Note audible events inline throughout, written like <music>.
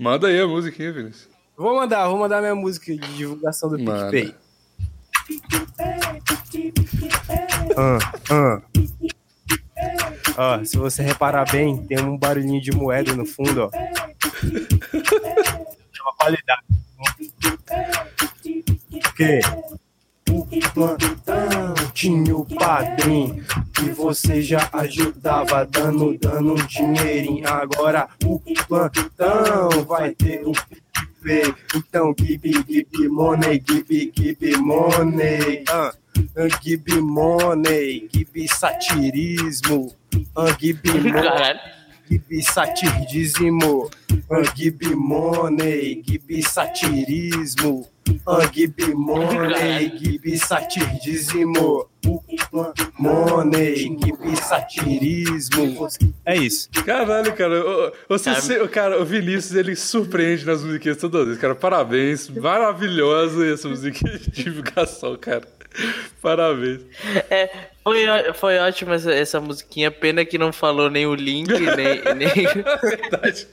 Manda aí a musiquinha, Vinícius. Vou mandar, vou mandar minha música de divulgação do Manda. PicPay. Ah, ah. Ó, se você reparar bem, tem um barulhinho de moeda no fundo, ó. <laughs> É uma qualidade. Porque o plantão tinha o padrinho e você já ajudava dando, dando um dinheirinho. Agora o plantão vai ter o PicPay. Então, give, give money, give, give money. Ah, give money, give satirismo. Ah, give money. Gibi satirismo, ah, Gibi money, Gibi satirismo, ah, Gibi money, Gibi satirismo, money, Gibi satirismo. É isso. Caralho, cara. o- Você, Cara, se- o cara, o Vinícius, ele surpreende nas musiquinhas toda vez, cara. Parabéns. Maravilhosa essa musiquinha de divulgação, cara. Parabéns. É, foi, foi ótima essa, essa musiquinha. Pena que não falou nem o link, <laughs> nem, nem, Verdade.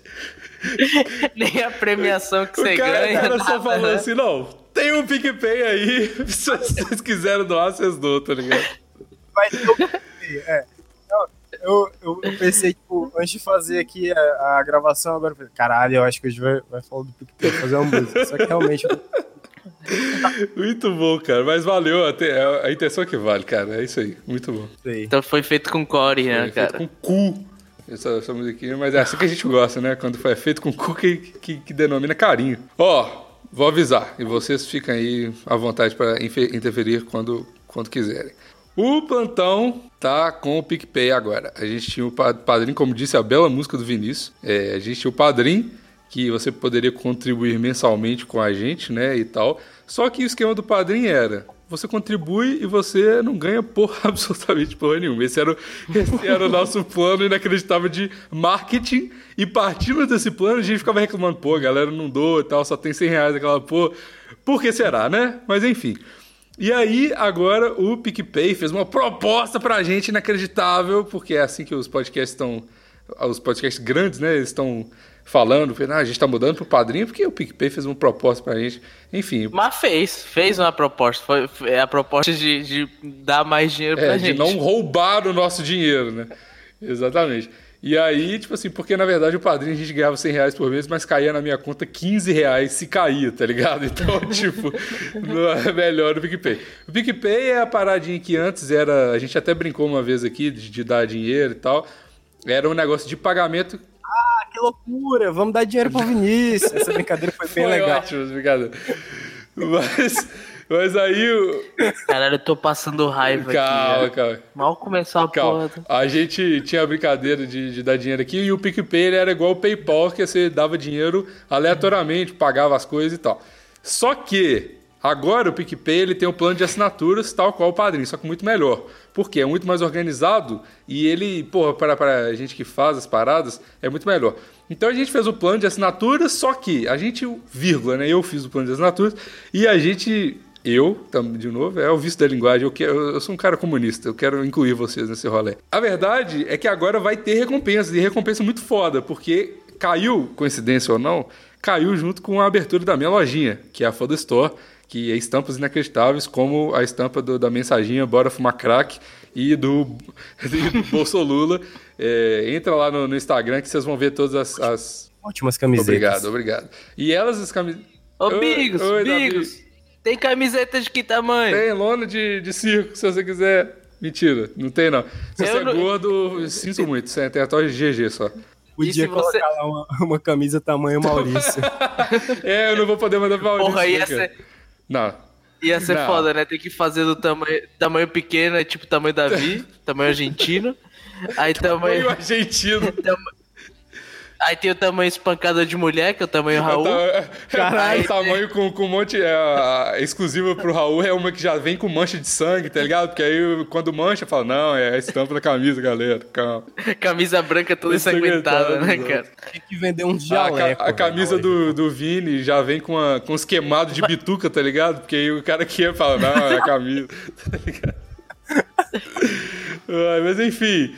<laughs> nem a premiação que O você cara, ganha. o cara só falou assim, não, tem um PicPay aí, <laughs> se vocês quiserem doar, vocês doam, tá ligado? Vai ter o PicPay, é. Eu, eu, eu pensei, tipo, antes de fazer aqui a, a gravação, agora eu falei, caralho, eu acho que a gente vai, vai falar do PicPay, fazer uma música. Só que realmente Muito bom, cara. Mas valeu, até, é a intenção que vale, cara. É isso aí. Muito bom. Então foi feito com core, né, É feito cara? com cu essa, essa musiquinha, mas é assim que a gente gosta, né? Quando foi feito com cu que, que, que denomina carinho. Ó, vou avisar, e vocês ficam aí à vontade para interferir quando, quando quiserem. O plantão tá com o PicPay agora. A gente tinha o pa- padrinho, como disse a bela música do Vinícius. É, a gente tinha o padrinho, que você poderia contribuir mensalmente com a gente, né? E tal. Só que o esquema do padrinho era: você contribui e você não ganha porra <laughs> absolutamente porra nenhuma. Esse era, o, esse era o nosso plano inacreditável de marketing. E partindo desse plano, a gente ficava reclamando: pô, galera não doa e tal, só tem 100 reais aquela porra. Por que será, né? Mas enfim. E aí, agora o PicPay fez uma proposta pra gente inacreditável, porque é assim que os podcasts estão. Os podcasts grandes, né? Eles estão falando, ah, a gente tá mudando pro padrinho, porque o PicPay fez uma proposta pra gente. Enfim, Mas fez, fez uma proposta. Foi, foi a proposta de, de dar mais dinheiro pra é, de gente. não roubar o nosso dinheiro, né? Exatamente. E aí, tipo assim, porque na verdade o padrinho a gente ganhava 100 reais por mês, mas caía na minha conta 15 reais se caía, tá ligado? <laughs> Então, tipo, não é melhor o PicPay. O PicPay é a paradinha que antes era. A gente até brincou uma vez aqui de, de dar dinheiro e tal. Era um negócio de pagamento. Ah, que loucura, vamos dar dinheiro pro Vinícius. Essa brincadeira foi bem Foi legal. ótimo, obrigado. Mas, mas aí. o- Caralho, eu tô passando raiva Calma, aqui. calma. né? Mal começou a Calma. porra. A gente tinha a brincadeira de, de dar dinheiro aqui e o PicPay ele era igual o PayPal, que você dava dinheiro aleatoriamente, pagava as coisas e tal. Só que agora o PicPay ele tem um plano de assinaturas tal qual o padrinho, só que muito melhor. Porque é muito mais organizado e ele, porra, para, para a gente que faz as paradas, é muito melhor. Então a gente fez o plano de assinaturas, só que a gente, vírgula, né? Eu fiz o plano de assinaturas e a gente eu, de novo, é o vício da linguagem. Eu, quero, eu sou um cara comunista, eu quero incluir vocês nesse rolê. A verdade é que agora vai ter recompensa, e recompensa muito foda, porque caiu, coincidência ou não, caiu junto com a abertura da minha lojinha, que é a Foda Store, que é estampas inacreditáveis, como a estampa do- da mensaginha Bora Fumar Crack e do, <laughs> do Bolsolula. É, entra lá no, no Instagram que vocês vão ver todas as. as- Ótimas camisetas. Obrigado, obrigado. E elas, as camisetas. Ô, Bigos, Oi, Bigos, tem camiseta de que tamanho? Tem lona de, de circo, se você quiser. Mentira, não tem não. Se Eu você é não- gordo, eu sinto muito. Você tem até GG só. Podia você- colocar lá uma, uma camisa tamanho Maurício. <laughs> É, eu não vou poder mandar pra Maurício. Porra, ia né, ser, Não. ia ser Não. foda, né? Tem que fazer do tamanho, tamanho pequeno, é tipo tamanho Davi, <laughs> tamanho argentino. Aí Foi o tamanho, argentino. <laughs> aí tem o tamanho espancada de mulher, que é o tamanho Raul. Caralho. O tamanho com, com um monte. É, a- exclusiva pro Raul é uma que já vem com mancha de sangue, tá ligado? Porque aí quando mancha, fala, não, é a estampa da camisa, galera. Calma. Camisa branca toda ensanguentada, né, cara? Tem que vender uns A, ca- jaleco. a camisa do, do Vini já vem com, a, com os queimados de bituca, tá ligado? Porque aí o cara que ia fala, não, é a camisa. <laughs> Tá ligado? Mas enfim,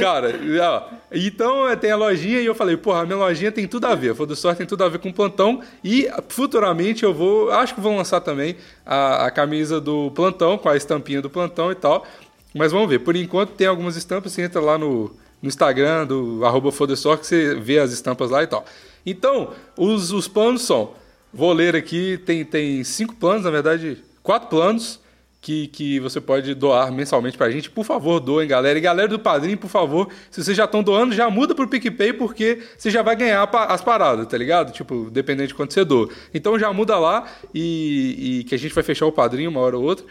cara, ó, então é, tem a lojinha e eu falei, porra, a minha lojinha tem tudo a ver, Foda Sorte tem tudo a ver com plantão e futuramente eu vou, acho que vou lançar também a, a camisa do plantão, com a estampinha do plantão e tal, mas vamos ver, por enquanto tem algumas estampas, você entra lá no, no Instagram do arroba que você vê as estampas lá e tal. Então, os, os planos são, vou ler aqui, tem, tem cinco planos, na verdade, quatro planos, que, que você pode doar mensalmente pra gente. Por favor, doem, galera. E galera do Padrinho, por favor, se vocês já estão doando, já muda pro PicPay, porque você já vai ganhar as paradas, tá ligado? Tipo, dependendo de quanto você doa. Então já muda lá e, e que a gente vai fechar o Padrinho uma hora ou outra.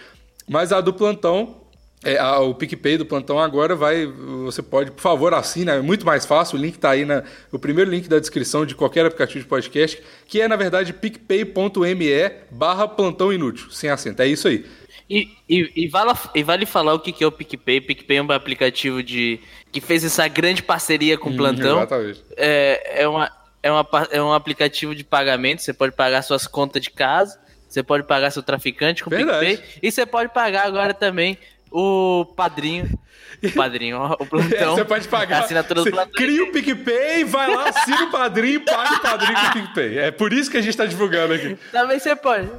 Mas a do plantão, é, a, o PicPay do plantão agora vai. Você pode, por favor, assina, é muito mais fácil. O link está aí na, o primeiro link da descrição de qualquer aplicativo de podcast, que é, na verdade, picpay.me barra plantão inútil, sem acento. É isso aí. E, e, e, vale, e vale falar o que é o PicPay. PicPay é um aplicativo de que fez essa grande parceria com o hum, Plantão. Exatamente. É, é, uma, é, uma, é um aplicativo de pagamento, você pode pagar suas contas de casa, você pode pagar seu traficante com o PicPay, e você pode pagar agora também o padrinho. <laughs> O padrinho, o plantão. Você pode pagar. A assinatura do plantão. Cria o PicPay, vai lá, assina o padrinho e paga o padrinho com o PicPay. É por isso que a gente tá divulgando aqui. Também você pode.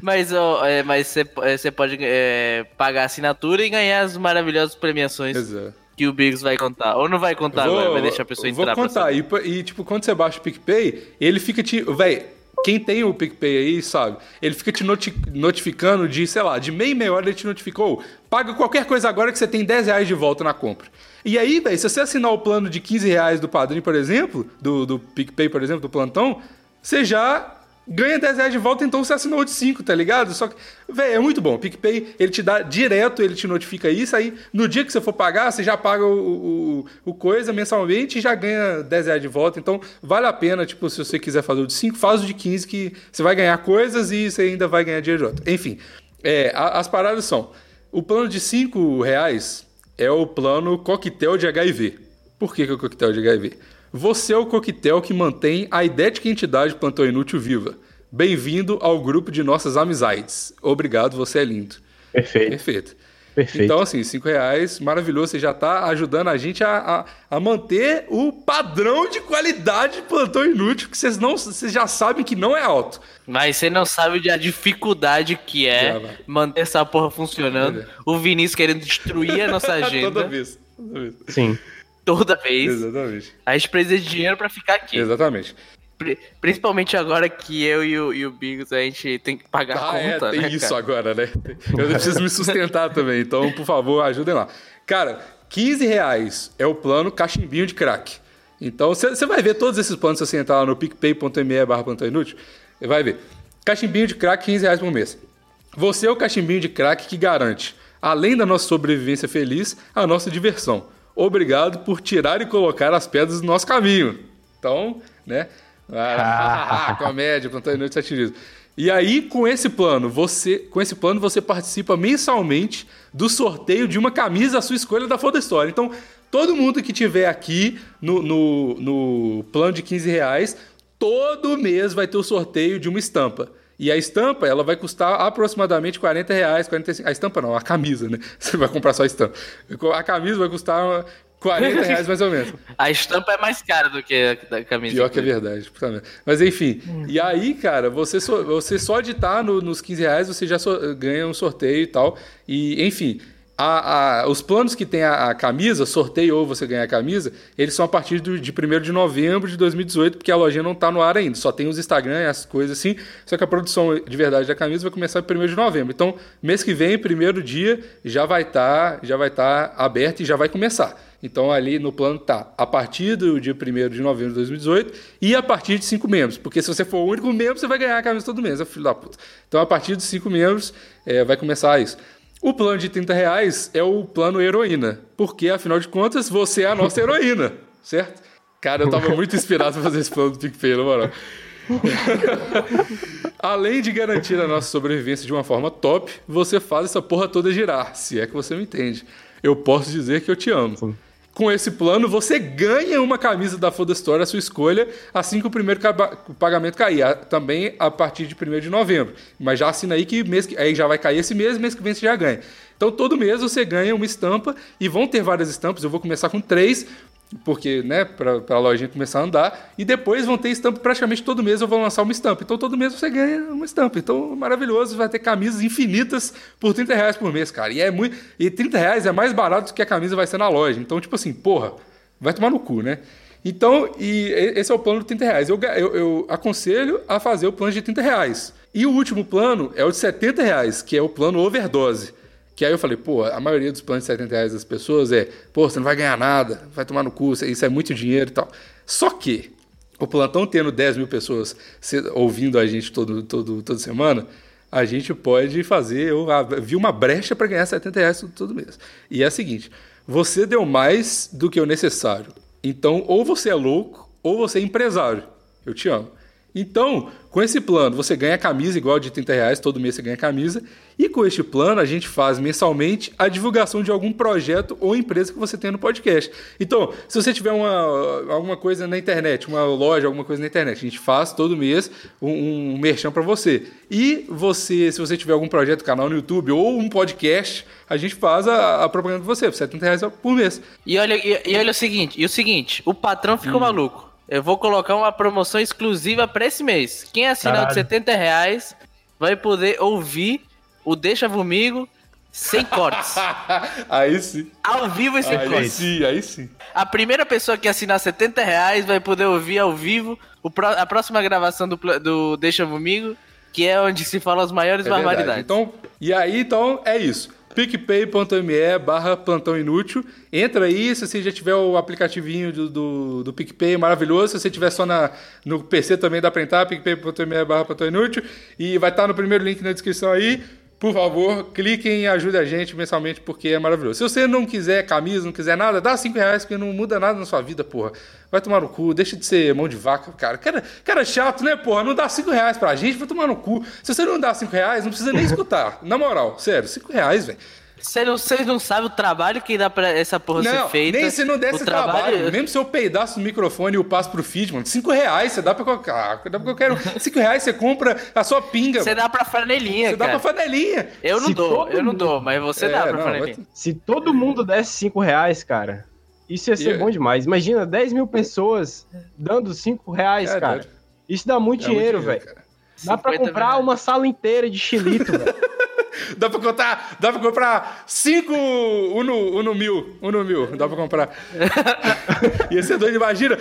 Mas, ó, é, mas você, é, pode é, pagar a assinatura e ganhar as maravilhosas premiações Exato. que o Biggs vai contar. Ou não vai contar vou, agora, vai deixar a pessoa entrar. Vou contar. E, e, tipo, quando você baixa o PicPay, ele fica te. Véi, quem tem o PicPay aí sabe, ele fica te noti notificando de, sei lá, de meia meia hora ele te notificou. Paga qualquer coisa agora que você tem 10 reais de volta na compra. E aí, velho, se você assinar o plano de 15 reais do padrinho, por exemplo, do, do PicPay, por exemplo, do plantão, você já ganha 10 reais de volta, então você assinou de 5, tá ligado? Só que, velho, é muito bom. O PicPay, ele te dá direto, ele te notifica isso, aí no dia que você for pagar, você já paga o, o, o coisa mensalmente e já ganha 10 reais de volta. Então, vale a pena, tipo, se você quiser fazer o de 5, faz o de 15, que você vai ganhar coisas e você ainda vai ganhar dinheiro de volta. Enfim, é, as paradas são, o plano de 5 reais é o plano coquetel de HIV. Por que, que é o coquetel de HIV? Você é o coquetel que mantém a idética entidade Plantão Inútil viva. Bem-vindo ao grupo de nossas amizades. Obrigado, você é lindo. Perfeito. Perfeito. Perfeito. Então, assim, cinco reais, maravilhoso. Você já está ajudando a gente a, a, a, manter o padrão de qualidade de plantão inútil, que vocês, não, vocês já sabem que não é alto. Mas você não sabe a dificuldade que é manter essa porra funcionando. O Vinícius querendo destruir a nossa <laughs> agenda. Toda vez. Toda vez. Sim toda vez. Exatamente. A gente precisa de dinheiro para ficar aqui. Exatamente. Principalmente agora que eu e o, e o Bigos a gente tem que pagar ah, a é, conta, é, tem né, isso cara? agora, né? Eu preciso me sustentar também, então, por favor, ajudem lá. Cara, 15 reais é o plano cachimbinho de crack. Então, você vai ver todos esses planos se você entrar lá no picpay.me barra inútil, vai ver. Cachimbinho de crack, 15 reais por mês. Você é o cachimbinho de crack que garante, além da nossa sobrevivência feliz, a nossa diversão obrigado por tirar e colocar as pedras do nosso caminho. Então, né? Ah, comédia, plantão inútil satirismo. E aí, com esse plano, você, com esse plano, você participa mensalmente do sorteio de uma camisa à sua escolha da Foda História. Então, todo mundo que tiver aqui no, no, no plano de 15 reais, todo mês vai ter o sorteio de uma estampa. E a estampa, ela vai custar aproximadamente 40 reais, 45... A estampa não, a camisa, né? <laughs> Você vai comprar só a estampa. A camisa vai custar 40 reais mais ou menos. <laughs> A estampa é mais cara do que a camisa. Pior que é verdade. Mas enfim. Hum. E aí, cara, você só, você só de estar no, nos 15 reais, você já so, ganha um sorteio e tal. E, enfim a, a, os planos que tem a, a, camisa, sorteio ou você ganhar a camisa, eles são a partir do, de 1 de novembro de 2018, porque a lojinha não está no ar ainda, só tem os Instagram e as coisas assim, só que a produção de verdade da camisa vai começar em 1 de novembro. Então, mês que vem, primeiro dia, já vai estar tá, já vai tá aberto e já vai começar. Então, ali no plano tá a partir do dia 1 de novembro de 2018 e a partir de cinco membros, porque se você for o único membro, você vai ganhar a camisa todo mês, é filho da puta. Então, a partir de cinco membros, é, vai começar isso. O plano de 30 reais é o plano heroína, porque afinal de contas você é a nossa heroína, <laughs> certo? Cara, eu tava muito inspirado pra fazer esse plano do PicPay, na moral. <laughs> Além de garantir a nossa sobrevivência de uma forma top, você faz essa porra toda girar, se é que você me entende. Eu posso dizer que eu te amo. Com esse plano, você ganha uma camisa da Foda Store, a sua escolha, assim que o primeiro pagamento cair. Também a partir de 1 de novembro. Mas já assina aí que mês que, aí já vai cair esse mês, mês que vem você já ganha. Então todo mês você ganha uma estampa e vão ter várias estampas. Eu vou começar com três, porque, né, para a lojinha começar a andar, e depois vão ter estampa praticamente todo mês eu vou lançar uma estampa. Então todo mês você ganha uma estampa. Então maravilhoso, vai ter camisas infinitas por 30 reais por mês, cara. E é muito. E 30 reais é mais barato do que a camisa vai ser na loja. Então, tipo assim, porra, vai tomar no cu, né? Então, e esse é o plano de 30 reais. Eu, eu, eu aconselho a fazer o plano de 30 reais. E o último plano é o de 70 reais, que é o plano overdose. Que aí eu falei, pô, a maioria dos planos de 70 reais das pessoas é, pô, você não vai ganhar nada, vai tomar no cu, isso é muito dinheiro e tal. Só que o plantão tendo 10 mil pessoas ouvindo a gente todo, todo, toda semana, a gente pode fazer. Eu vi uma brecha para ganhar 70 reais todo, todo mês. E é a seguinte: você deu mais do que o necessário. Então, ou você é louco, ou você é empresário. Eu te amo. Então, com esse plano, você ganha camisa igual de 30 reais, todo mês você ganha camisa. E com este plano, a gente faz mensalmente a divulgação de algum projeto ou empresa que você tem no podcast. Então, se você tiver uma, alguma coisa na internet, uma loja, alguma coisa na internet, a gente faz todo mês um, um merchan para você. E você, se você tiver algum projeto, canal no YouTube ou um podcast, a gente faz a, a propaganda de você, por 70 reais por mês. E olha, e, e olha o seguinte, e o seguinte, o patrão ficou hum. maluco. Eu vou colocar uma promoção exclusiva para esse mês. Quem assinar de 70 reais vai poder ouvir o Deixa Comigo sem cortes. <laughs> aí sim. Ao vivo e sem aí cortes. Sim, aí sim. A primeira pessoa que assinar 70 reais vai poder ouvir ao vivo a próxima gravação do, do Deixa Comigo, que é onde se fala as maiores é barbaridades. Então, e aí, então, é isso picpay.me barra plantão inútil. Entra aí, se você já tiver o aplicativinho do, do, do PicPay, maravilhoso. Se você tiver só na, no PC também dá pra entrar, picpay.me barra plantão inútil. E vai estar no primeiro link na descrição aí. Por favor, cliquem e ajude a gente mensalmente, porque é maravilhoso. Se você não quiser camisa, não quiser nada, dá 5 reais, porque não muda nada na sua vida, porra. Vai tomar no cu, deixa de ser mão de vaca, cara. Cara, cara chato, né, porra? Não dá 5 reais pra gente, vai tomar no cu. Se você não dá 5 reais, não precisa nem <laughs> escutar. Na moral, sério, 5 reais, velho. Vocês não, sabem o trabalho que dá pra essa porra não, ser feita. Nem se não desse trabalho, trabalho. Mesmo se eu peidasse no microfone e o passo pro feed, mano. Cinco reais, você dá pra qualquer. Dá pra qualquer <laughs> Cinco reais você compra a sua pinga. Você dá pra flanelinha. Você dá pra flanelinha. Eu não se dou, eu não dou, mas você é, dá pra não, flanelinha. Se todo mundo desse cinco reais, cara, isso ia ser yeah. bom demais. Imagina 10 mil pessoas dando cinco reais, é, cara. Isso dá muito é dinheiro, velho. Dá pra comprar uma sala inteira de chilito, velho. <laughs> dá pra contar, dá pra comprar cinco Uno, Uno mil, Uno mil, dá pra comprar. <laughs> Ia ser doido, imagina.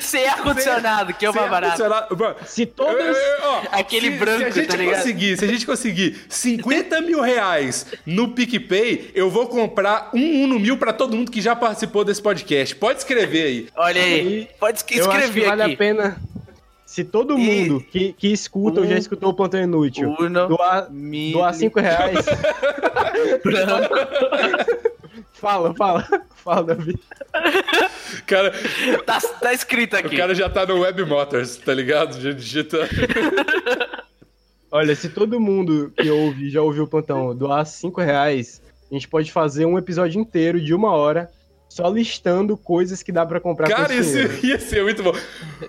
Sem ar-condicionado, que é o mais barato. Se todos... Aquele se, branco, se a gente tá ligado? conseguir, Se a gente conseguir 50 mil reais no PicPay, eu vou comprar um Uno mil pra todo mundo que já participou desse podcast. Pode escrever aí. Olha aí, pode escrever eu acho que vale aqui. a pena se todo mundo que, que escuta um, ou já escutou o Plantão Inútil uno, doar, doar cinco reais. <laughs> fala, fala. Fala, Davi. Cara, tá, tá escrito aqui. O cara já tá no Web Motors, tá ligado? Já digita. Olha, se todo mundo que ouve, já ouviu o plantão, doar cinco reais, a gente pode fazer um episódio inteiro de uma hora só listando coisas que dá para comprar Cara, isso ia ser muito bom.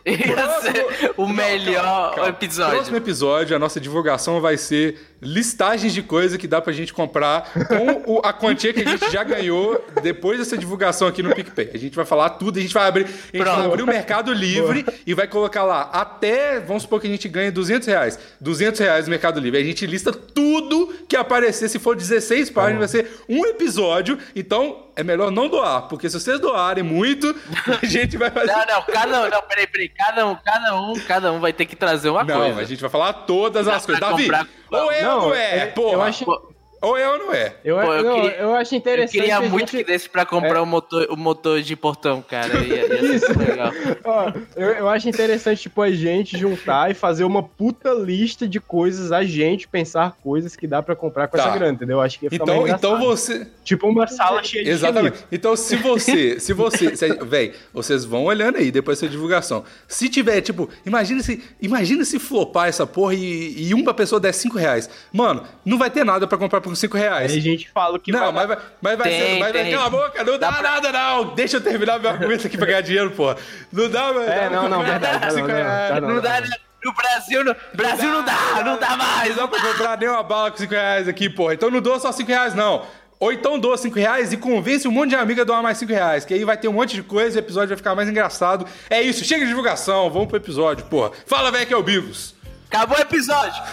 Ia próximo... ser o melhor calma, calma. episódio. Próximo episódio, a nossa divulgação vai ser listagens de coisas que dá pra gente comprar com o, a quantia que a gente já ganhou depois dessa divulgação aqui no PicPay. A gente vai falar tudo, a gente vai abrir, a gente vai abrir o Mercado Livre Boa. e vai colocar lá até, vamos supor que a gente ganhe 200 reais. 200 reais no Mercado Livre. A gente lista tudo que aparecer, se for 16 páginas, vai ser um episódio. Então, é melhor não doar, porque se vocês doarem muito, <laughs> a gente vai fazer. Não, não, cada um, não, peraí, peraí, cada um, cada um, cada um vai ter que trazer uma não, coisa. Não, a gente vai falar todas as coisas. Davi, comprar... ou é não, ou não é, é porra. Eu acho... Ou é ou não é? Eu, Pô, eu, não, queria, eu acho interessante. Eu queria muito gente... que desse pra comprar é. o, motor, o motor de portão, cara. Ia, ia Isso. legal. <laughs> Ó, eu, eu acho interessante, tipo, a gente juntar e fazer uma puta lista de coisas, a gente pensar coisas que dá pra comprar com tá. essa grana, entendeu? Eu acho que ia ficar então, então você. Tipo uma sala cheia de Exatamente. Chinito. Então, se você. <laughs> Se você. Se, véi, vocês vão olhando aí depois da divulgação. Se tiver, tipo, imagina se. Imagina se flopar essa porra e, e uma pessoa der 5 reais. Mano, não vai ter nada pra comprar por com 5 reais. Aí a gente fala que Não, vai... mas, mas vai tem, ser. Mas vai, cala a boca, não dá, dá pra... nada, não. Deixa eu terminar meu argumento aqui pra ganhar dinheiro, porra. Não dá, mas. É, não, não, verdade. Não, não, não, não dá, né? No Brasil, no Brasil não dá, não dá, não dá mais. Não dá pra comprar nem uma bala com 5 reais aqui, porra. Então não dou só 5 reais, não. Ou então doa 5 reais e convence um monte de amiga a doar mais 5 reais. Que aí vai ter um monte de coisa e o episódio vai ficar mais engraçado. É isso, chega de divulgação, vamos pro episódio, porra. Fala, velho, que é o Bigos. Acabou o episódio.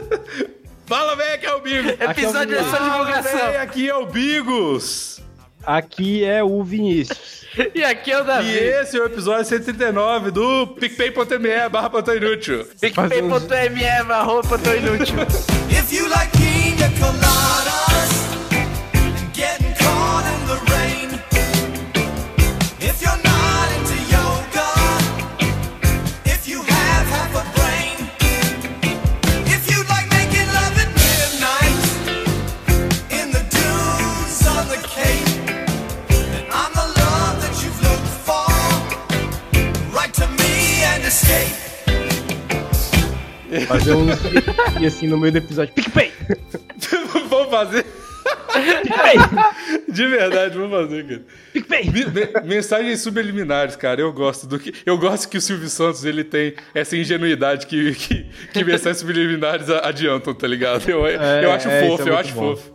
<laughs> Fala, velho, que é o Bigos. Episódio é, só divulgação. Fala, aqui é o Bigos. Aqui é o Vinícius. e aqui é o Davi. E esse é o episódio 139 do PicPay.me barra Plantão Inútil. PicPay.me barra Plantão Inútil. If you like pina coladas e assim no meio do episódio. PicPay! <laughs> Vamos fazer. PicPay! De verdade, vamos fazer, cara. PicPay! mensagens subliminares, cara. Eu gosto do que. Eu gosto que o Silvio Santos ele tem essa ingenuidade que, que, que mensagens subliminares adiantam, tá ligado? Eu, é, eu acho é, fofo, é eu acho bom. fofo.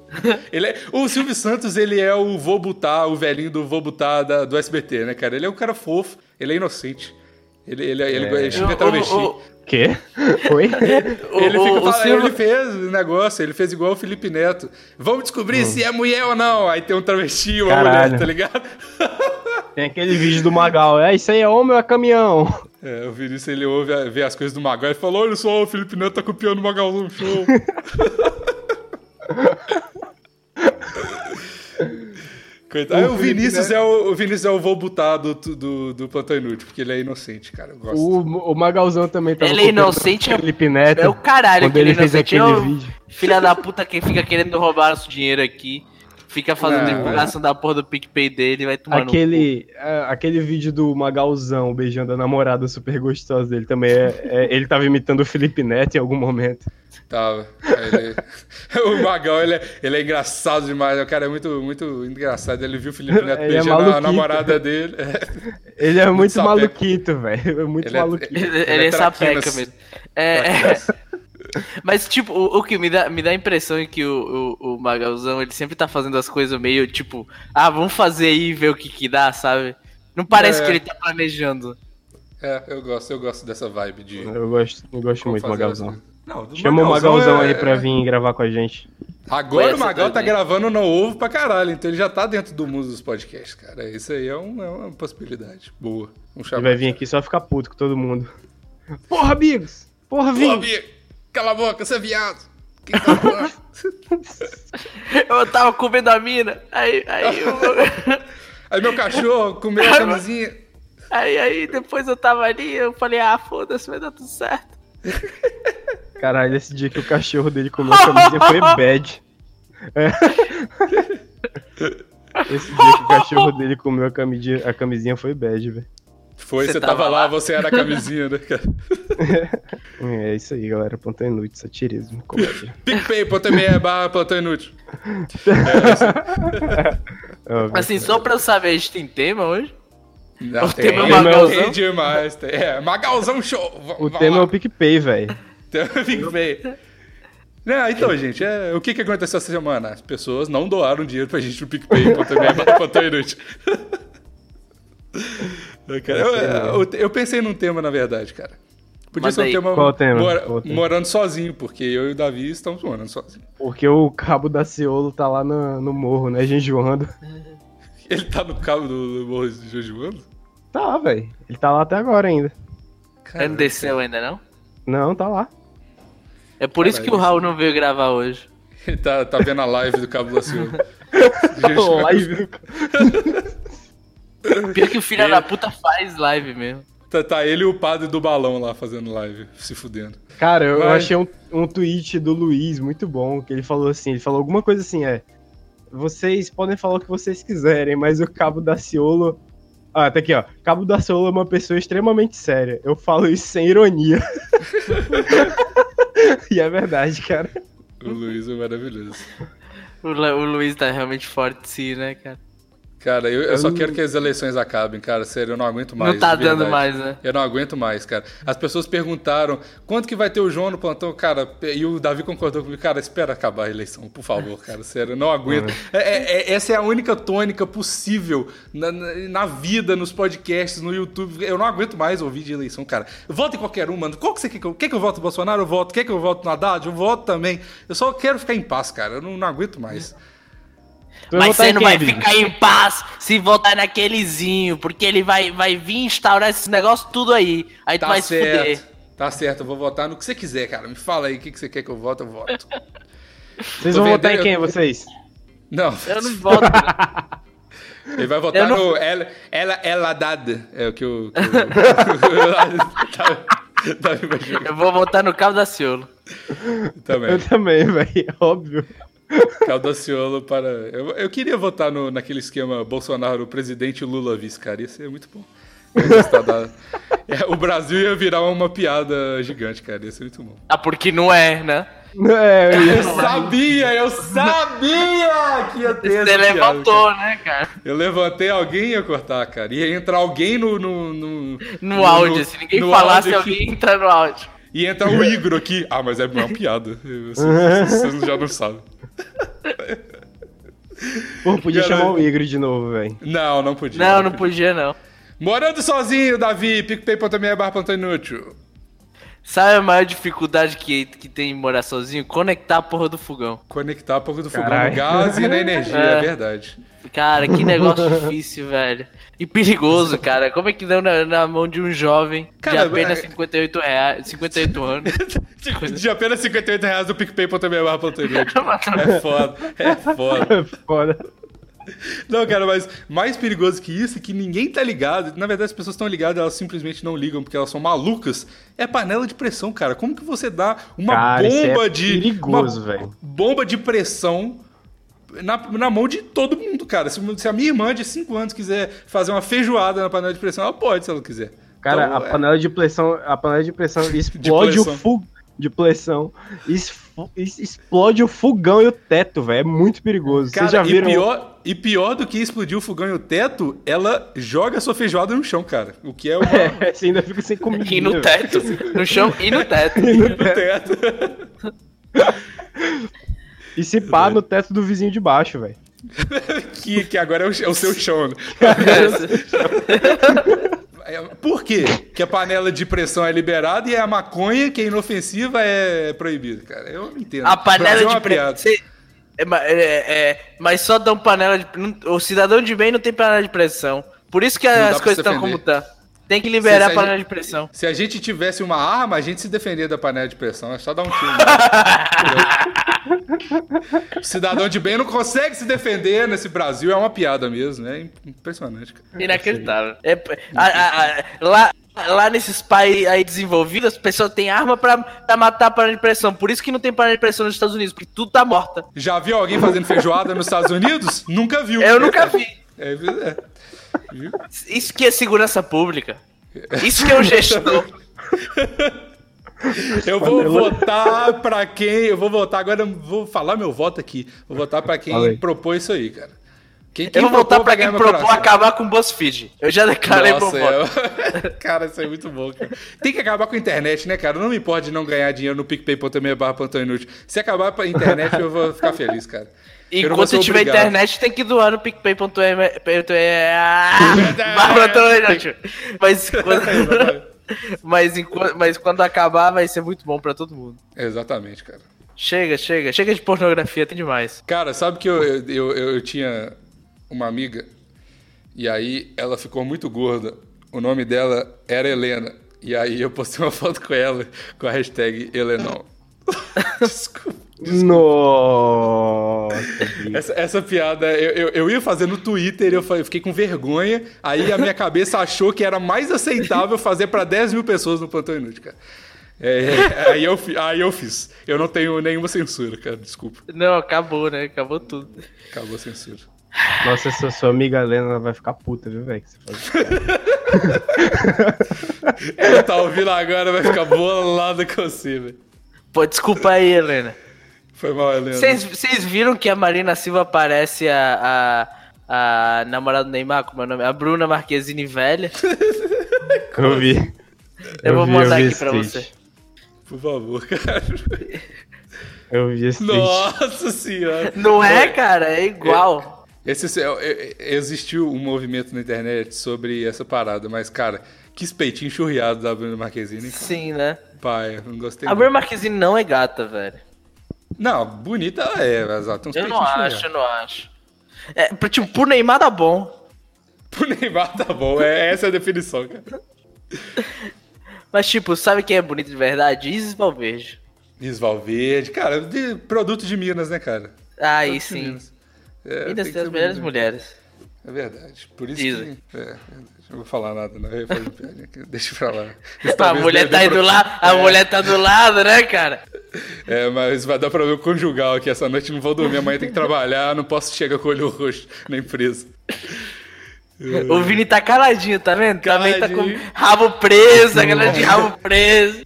Ele é, o Silvio Santos, ele é o vou botar, o velhinho do vou botar da, do SBT, né, cara? Ele é um cara fofo, ele é inocente. Ele, ele, ele, é. ele travesti. O, Quê? Foi? ele, o, fica, o, Silvio... ele fez o negócio, ele fez igual o Felipe Neto. Vamos descobrir hum. se é mulher ou não. Aí tem um travesti ou uma mulher, tá ligado? <laughs> Tem aquele vídeo do Magal. É, isso aí é homem ou é caminhão? É, o Vinícius, ele ouve, vê as coisas do Magal e falou, olha só, o Felipe Neto tá copiando o Magalzão show. <laughs> Coitado. O, o Vinícius, é o, o Vinícius é o vou botar do, do, do Plantão Inútil, porque ele é inocente, cara. O, o Magalzão também tá Ele é inocente, é Felipe Neto, é o caralho quando ele fez aquele é vídeo. Filha da puta que fica querendo roubar nosso dinheiro aqui. Fica fazendo não, divulgação é. da porra do PicPay dele vai tomar aquele, é, aquele vídeo do Magalzão beijando a namorada super gostosa dele também é, é, ele tava imitando o Felipe Neto em algum momento. Tava. Ele... <laughs> o Magal, ele é, ele é engraçado demais. O cara é muito, muito engraçado. Ele viu o Felipe <laughs> Neto ele é beijando é a namorada dele. <laughs> Ele é muito, muito maluquito, velho. Muito ele maluquito. ele, ele, é, sapeca mesmo. É, Mas, tipo, o, o, que me dá, me dá a impressão é que o, o, o Magalzão, ele sempre tá fazendo as coisas meio, tipo, ah, vamos fazer aí e ver o que que dá, sabe? Não parece é. que ele tá planejando. É, eu gosto, eu gosto dessa vibe de... Eu gosto, eu gosto muito do Magalzão. Não, Chama o Magalzão é... aí pra vir gravar com a gente. Agora o Magal tá gravando no ovo pra caralho, então ele já tá dentro do mundo dos podcasts, cara. Isso aí é, um, é uma possibilidade boa. Um ele vai vir aqui só ficar puto com todo mundo. Porra, amigos! Porra, vim! Porra, amigo! Cala a boca, você é viado. Que tá <laughs> eu tava comendo a mina, aí. Aí, <laughs> eu... aí meu cachorro comeu a camisinha. Aí, aí, depois eu tava ali, eu falei, ah, foda-se, vai dar tudo certo. <laughs> Caralho, esse dia que o cachorro dele comeu a camisinha foi bad. É. Esse dia que o cachorro dele comeu a camisinha, a camisinha foi bad, velho. Foi, você, você tava, tava lá, você era a camisinha, né, cara? É isso aí, galera. Plantão inútil, satirismo. PicPay.me barra plantão inútil. É, <laughs> assim, só pra eu saber, a gente tem tema hoje? Não, o tem, tema é Magalzão? Tem demais. Tem, é, Magalzão Show. O tema lá. é o PicPay, velho. Tema é o PicPay. Não, então, gente, é, o que, que aconteceu essa semana? As pessoas não doaram dinheiro pra gente no barra plantão inútil. <laughs> Cara, eu, eu, eu, pensei num tema, na verdade, cara. Podia Mas ser um tema, Qual tema? Mora, Qual tema? morando sozinho, porque eu e o Davi estamos morando sozinhos. Porque o cabo da Ciolo tá lá no, no morro, né, jejuando. <laughs> Ele tá no cabo do, do morro jejuando? Tá, velho. Ele tá lá até agora ainda. Ele não desceu ainda, não? Não, tá lá. É por Caralho. isso que o Raul não veio gravar hoje. Ele tá, tá vendo a live do Cabo da Ciolo. <laughs> live do <laughs> Pior que o filho da puta faz live mesmo. Tá, tá, ele e o padre do balão lá fazendo live, se fudendo. Cara, eu, Mas... eu achei um, um tweet do Luiz muito bom, que ele falou assim, ele falou alguma coisa assim, é... Vocês podem falar o que vocês quiserem, mas o Cabo da Ciolo... Ah, tá aqui, ó. Cabo da Ciolo é uma pessoa extremamente séria. Eu falo isso sem ironia. <laughs> <laughs> e é verdade, cara. O Luiz é maravilhoso. O, o Luiz tá realmente forte sim, né, cara? Cara, eu, eu só quero que as eleições acabem, cara. Sério, eu não aguento mais. Não tá dando mais, né? Eu não aguento mais, cara. As pessoas perguntaram quanto que vai ter o João no plantão, cara. E o Davi concordou comigo, cara, espera acabar a eleição, por favor, cara. Sério, eu não aguento. Uhum. É, é, é, essa é a única tônica possível na, na, vida, nos podcasts, no YouTube. Eu não aguento mais ouvir de eleição, cara. Voto em qualquer um, mano. Qual que você quer que eu, quer que eu voto no Bolsonaro? Eu voto. Quer que eu voto no Haddad? Eu voto também. Eu só quero ficar em paz, cara. Eu não, não aguento mais. Mas você não vai ficar em paz se votar naquelezinho, porque ele vai, vai vir instaurar esses negócios tudo aí. Aí tá tu vai certo, se fuder. Tá certo, eu vou votar no que você quiser, cara. Me fala aí o que, que você quer que eu vote, eu voto. Vocês vão votar em quem, vocês? Não. Eu não voto. Ele vai votar não... no Ela, ela, ela Dada. É o que eu. eu vou votar no Cabo da Ciolo. Também. Eu também, velho. Óbvio. <laughs> Caldaciolo para. Eu, eu queria votar no, naquele esquema Bolsonaro, presidente Lula vice, cara. Ia ser muito bom. Da... <laughs> É, o Brasil ia virar uma piada gigante, cara. Ia ser muito bom. Ah, porque não é, né? É, eu, eu sabia, eu sabia que ia ter Você levantou, piada, né, cara? Eu levantei, alguém ia cortar, cara. Ia entrar alguém no. No, no, no áudio, no, se ninguém falasse, alguém entra no áudio. E entra o Igor aqui. Ah, mas é uma piada. Vocês, já não sabem. Pô, podia Cara... chamar o Igor de novo, velho. Não, não podia. Não, não podia, não. Morando sozinho, Davi, picpay.me barra inútil. Sabe a maior dificuldade que, que tem em morar sozinho? Conectar a porra do fogão. Conectar a porra do fogão no gás e na energia, é, <laughs> é verdade. Cara, que negócio difícil, velho. E perigoso, cara. Como é que deu na, na mão de um jovem cara, de apenas 58, é- reais, 58 anos? de apenas 58 reais do PicPay.me É foda. É foda. É foda. Não, cara, mas mais perigoso que isso, que ninguém tá ligado. Na verdade, as pessoas estão ligadas, elas simplesmente não ligam porque elas são malucas. É panela de pressão, cara. Como que você dá uma cara, bomba é de. Perigoso, velho. Bomba de pressão na, na mão de todo mundo, cara. Se, se, a minha irmã de 5 anos quiser fazer uma feijoada na panela de pressão, ela pode, se ela quiser. Cara, então, a é... panela de pressão, a panela de pressão <laughs> explode de o fogo de pressão. explode o fogão e o teto, velho. É muito perigoso. Cara, Vocês já viram? E pior, e pior do que explodir o fogão e o teto, ela joga a sua feijoada no chão, cara. O que é uma... <laughs> É, você ainda fica sem comida. E no teto. No chão e no teto. e no <laughs> teto. E se pá no teto do vizinho de baixo, velho. <laughs> que, que agora é o, é o seu chão, né? <laughs> É, por quê que a panela de pressão é liberada e a maconha, que é inofensiva, é proibida, cara? Eu não entendo. A panela de pressão. É, é, é, mas só dão panela de. O cidadão de bem não tem panela de pressão. Por isso que as coisas estão como estão. Tem que liberar se, se a panela gente, de pressão. Se a gente tivesse uma arma, a gente se defendia da panela de pressão. É só dar um tiro. <laughs> <laughs> cidadão de bem não consegue se defender nesse Brasil. É uma piada mesmo. É impressionante. Inacreditável. É, a, a, a, lá, lá nesses países aí desenvolvidos, as pessoas têm arma pra, pra matar a panela de pressão. Por isso que não tem panela de pressão nos Estados Unidos, porque tudo tá morta. Já viu alguém fazendo feijoada nos Estados Unidos? Nunca viu. Eu nunca vi. É, é. Isso que é segurança pública. Isso que é um gestor. <laughs> Eu vou votar para quem. Eu vou votar agora. Vou falar meu voto aqui. Vou votar para quem propôs isso aí, cara. Quem, quem eu vou votar pra quem propôs acabar com o BuzzFeed. Eu já declarei Nossa, meu voto. Eu... <laughs> cara, isso é muito bom, cara. Tem que acabar com a internet, né, cara? Não me importa de não ganhar dinheiro no PicPay.me barra inútil. Se acabar com a internet, eu vou ficar feliz, cara. Enquanto tiver obrigado. internet, tem que doar no PicPay.me. <laughs> Mas quando... mas, enquanto... mas quando acabar, vai ser muito bom pra todo mundo. Exatamente, cara. Chega, chega. Chega de pornografia, tem demais. Cara, sabe que eu, eu, eu, eu tinha uma amiga e aí ela ficou muito gorda. O nome dela era Helena. E aí eu postei uma foto com ela com a hashtag Helenão. <laughs> <laughs> Desculpa. Nossa! <laughs> Essa, essa piada eu, eu, eu, ia fazer no Twitter, eu fiquei com vergonha. Aí a minha cabeça achou que era mais aceitável fazer para 10 mil pessoas no Plantão Inútil, cara. É, é, aí, eu, aí eu fiz. Eu não tenho nenhuma censura, cara, desculpa. Não, acabou, né? Acabou tudo. Acabou a censura. Nossa, essa sua amiga Helena vai ficar puta, viu, velho? <laughs> Ela tá ouvindo agora, vai ficar bolada com você, velho. Pô, desculpa aí, Helena. Foi mal, Helena. Vocês viram que a Marina Silva parece a, a, a namorada do Neymar, como é o nome? A Bruna Marquezine velha. <laughs> Eu vi. Eu, eu vou vi, mandar aqui pra tweet. você. Por favor, cara. Eu vi esse Nossa senhora. Não é, cara? É igual. Esse, é, é, existiu um movimento na internet sobre essa parada, mas, cara, que peitinho churriado da Bruna Marquezine. Sim, né? Pai, não gostei. A Bruna Marquezine não é gata, velho. Não, bonita ela é, exato. eu não acho, eu não acho. É, tipo, por Neymar tá bom. <laughs> Por Neymar tá bom, é essa é a definição, cara. Mas, tipo, sabe quem é bonito de verdade? Isis Valverde. Isis Valverde, cara, de produto de Minas, né, cara? Ah, aí sim. Minas, é, Minas tem, tem as melhores mulheres. É verdade. Por isso Isis. que. É, não vou falar nada, não. Deixa pra lá. <laughs> a mulher tá aí do lado, a é. mulher tá do lado, né, cara? É, mas vai dar problema conjugal aqui essa noite. Não vou dormir, amanhã tem que trabalhar, não posso chegar com o olho roxo na empresa. O Vini tá caladinho, tá vendo? Caladinho. Também tá com rabo preso, a galera de rabo preso.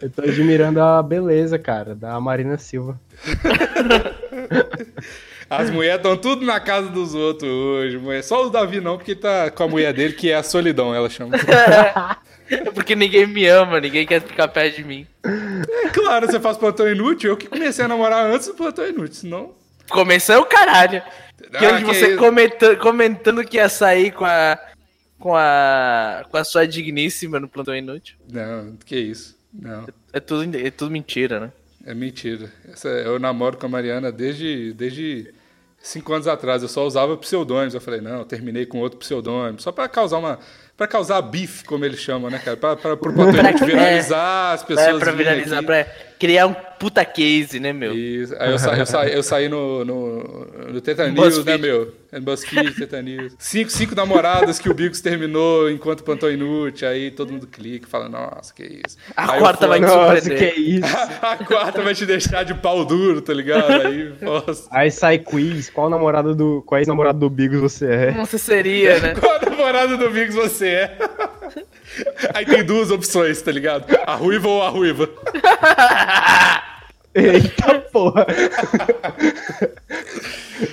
Eu tô admirando a beleza, cara, da Marina Silva. <laughs> As mulheres estão tudo na casa dos outros hoje. Mulher. Só o Davi não, porque tá com a mulher dele, que é a solidão, ela chama. É <laughs> porque ninguém me ama, ninguém quer ficar perto de mim. É claro, você faz plantão inútil. Eu que comecei a namorar antes do plantão inútil, senão. Começou o caralho. Ah, que hoje você comentando, comentando que ia sair com a. Com a. Com a sua digníssima no plantão inútil. Não, que isso. Não. É, é tudo, é tudo mentira, né? É mentira. Essa, eu namoro com a Mariana desde, desde cinco anos atrás. Eu só usava pseudônimos. Eu falei, não, eu terminei com outro pseudônimo. Só para causar uma para causar bife, como eles chamam, né, cara? Pra, pra, pro <laughs> potente viralizar, as pessoas. É, pra viralizar. Criar um puta case, né, meu? Isso. Aí eu, sa, eu, sa, eu saí no, no, no Teta News, né, meu? BuzzFeed, Teta News. Cinco, cinco namoradas que o Bigos terminou enquanto plantou inútil. Aí todo mundo clica e fala, nossa, que isso. A aí quarta vai te surpreender. que é isso. <laughs> A, quarta vai te deixar de pau duro, tá ligado? Aí. Aí sai quiz, qual namorado do. Qual ex-namorado do Bigos você é? Você seria, né? <laughs> qual namorado do Bigos você é? <laughs> Aí tem duas opções, tá ligado? A ruiva ou a ruiva. <laughs> Eita porra! <laughs>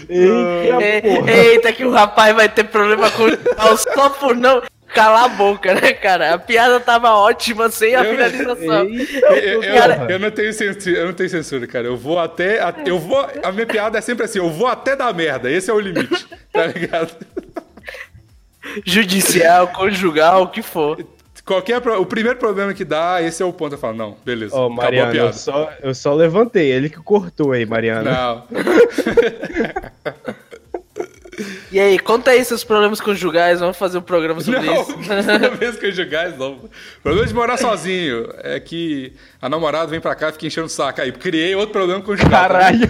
Eita, é, porra. Eita, que o rapaz vai ter problema com o só por não. Calar a boca, né, cara? A piada tava ótima sem a eu, finalização. Eu, eu, cara... eu, não tenho censura, eu não tenho censura, cara. Eu vou até. Eu vou, a minha piada é sempre assim: eu vou até dar merda. Esse é o limite, tá ligado? Judicial, conjugal, o que for. Qualquer, o primeiro problema que dá, esse é o ponto. Eu falo, não, beleza. Ó, oh, Mariana, eu só, eu só levantei, ele que cortou aí, Mariana. Não. <laughs> E aí, conta aí seus problemas conjugais, vamos fazer um programa sobre não, isso. <laughs> Problemas conjugais, não. O problema de morar sozinho é que a namorada vem pra cá e fica enchendo o saco. Aí, criei outro problema conjugal. Caralho.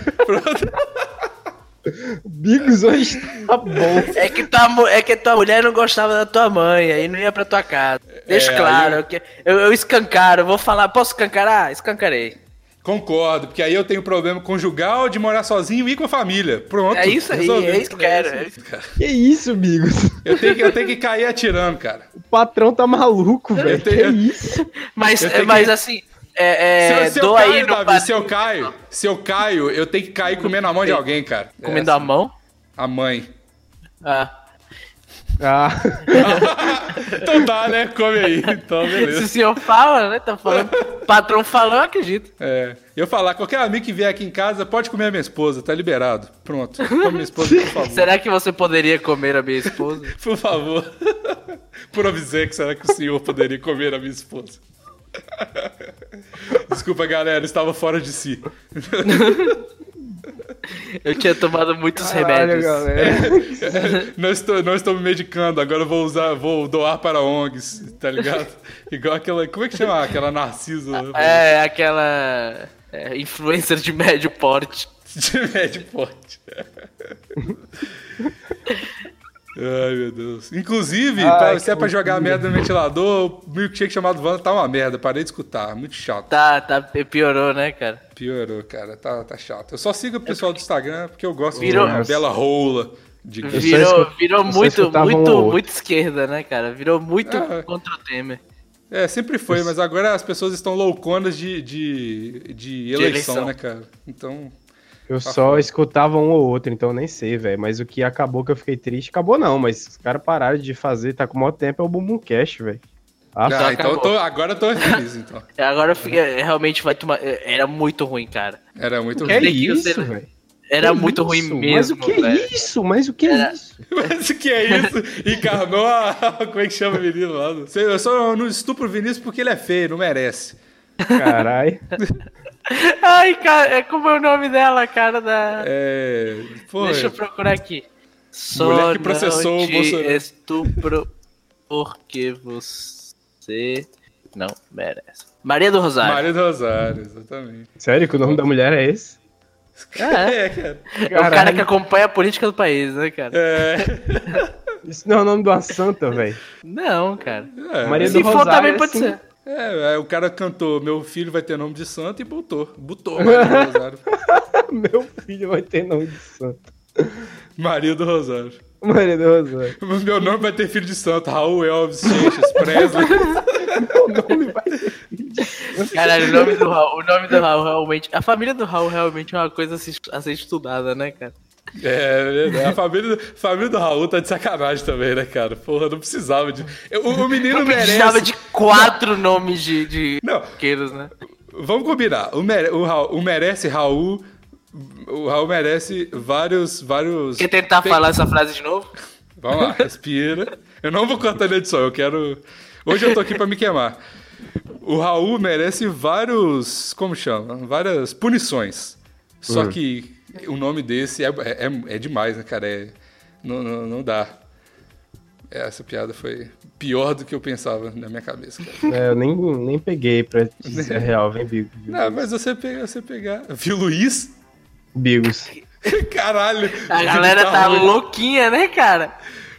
Bigos hoje tá bom. É que, tua, é que tua mulher não gostava da tua mãe, aí não ia pra tua casa. Deixa é, claro, eu... Eu, eu escancaro, eu vou falar, posso escancarar? Escancarei. Concordo, porque aí eu tenho problema conjugal de morar sozinho e com a família. Pronto. É isso aí, é isso que eu quero. É isso, Que isso, Bigos? Eu tenho, que, eu tenho que cair atirando, cara. O patrão tá maluco, velho. Que isso? Mas, mas que... assim, é, é, se, eu caio, Davi, se eu caio, se eu caio, eu tenho que cair comendo a mão de alguém, cara. Comendo é assim. a mão? A mãe. Ah. Ah. <laughs> então tá, né? Come aí. Então, beleza. Se o senhor fala, né? Tá falando. O patrão falou, eu acredito. É. Eu falar, qualquer amigo que vier aqui em casa pode comer a minha esposa, tá liberado. Pronto. Come minha esposa, por favor. Será que você poderia comer a minha esposa? <laughs> por favor. <laughs> Por que será que o senhor poderia comer a minha esposa? Desculpa, galera, estava fora de si. Eu tinha tomado muitos Caralho, remédios. É, <laughs> não, estou, não estou me medicando, agora vou usar, vou doar para ONGs, tá ligado? <laughs> Igual aquela. Como é que chama? Aquela Narciso. É, aquela. É, influencer de médio porte. De médio porte. <laughs> Ai, meu Deus. Inclusive, Ai, pra, se é pra jogar merda no ventilador, o milkshake chamado Wanda tá uma merda. Parei de escutar. Muito chato. Tá, tá, piorou, né, cara? Piorou, cara. Tá, tá chato. Eu só sigo o pessoal do Instagram porque eu gosto virou, de uma bela rola. De... Virou, virou muito, muito, muito esquerda, né, cara? Virou muito ah, contra o Temer. É, sempre foi, mas agora as pessoas estão louconas de, de, de eleição, eleição. né, cara? Então. Eu tá só escutava um ou outro, então nem sei, velho. Mas o que acabou que eu fiquei triste, acabou não, mas os caras pararam de fazer, tá com o maior tempo, é o Bumbum Cash, velho. Ah, ah então eu tô, agora eu tô feliz, então. <laughs> agora eu fiquei, realmente vai tomar. Era muito ruim, cara. Era muito ruim. É isso, velho. Era que muito ruim mesmo. Mas o que é isso? Mas o que é isso? <laughs> Mas o que é isso? Encarnou a. <laughs> Como é que chama o menino lá? Eu só não estupro o Vinícius porque ele é feio, não merece. Caralho. <laughs> Ai, cara, é como é o nome dela, cara da. É. Deixa eu procurar aqui. Só Mulher que processou o Bolsonaro. Estupro porque você não merece. Maria do Rosário. Maria do Rosário, exatamente. Sério que o nome da mulher é esse? É, <laughs> é, cara. É o cara que acompanha a política do país, né, cara? É. Isso não é o nome de uma santa, velho. Não, cara. É, Maria do Se Rosário, for também pode assim. ser. É, é, o cara cantou Meu filho vai ter nome de santo e botou. Botou Maria do Rosário. <laughs> Meu filho vai ter nome de santo. Maria do Rosário. Maria do Rosário. <laughs> Meu nome vai ter filho de santo. Raul Elvis Seixas Presley. <laughs> Meu nome vai ter filho de santo. Caralho, o nome do Raul, o nome do Raul realmente. A família do Raul realmente é uma coisa a ser estudada, né, cara? É, é, a família, a família do Raul tá de sacanagem também, né, cara? Porra, não precisava de. O, o menino não merece. Precisava de quatro nomes de, de não. queiros, né? Vamos combinar. O, mere, o, Raul, o merece Raul. O Raul merece vários. vários... Quer tentar Pe... falar essa frase de novo? Vamos lá, respira. Eu não vou cortar na edição, eu quero. Hoje eu tô aqui pra me queimar. O Raul merece vários. Como chama? Várias punições. Só uhum. que o nome desse é, é, é demais, né, cara? É, não, não, não dá. Essa piada foi pior do que eu pensava na minha cabeça. Cara. É, eu nem, nem peguei pra ser <laughs> real, vem Bigos. Não, mas você pega, você pegar. Viu Luiz? Bigos. <laughs> Caralho! A galera tá, tá louquinha, né, cara?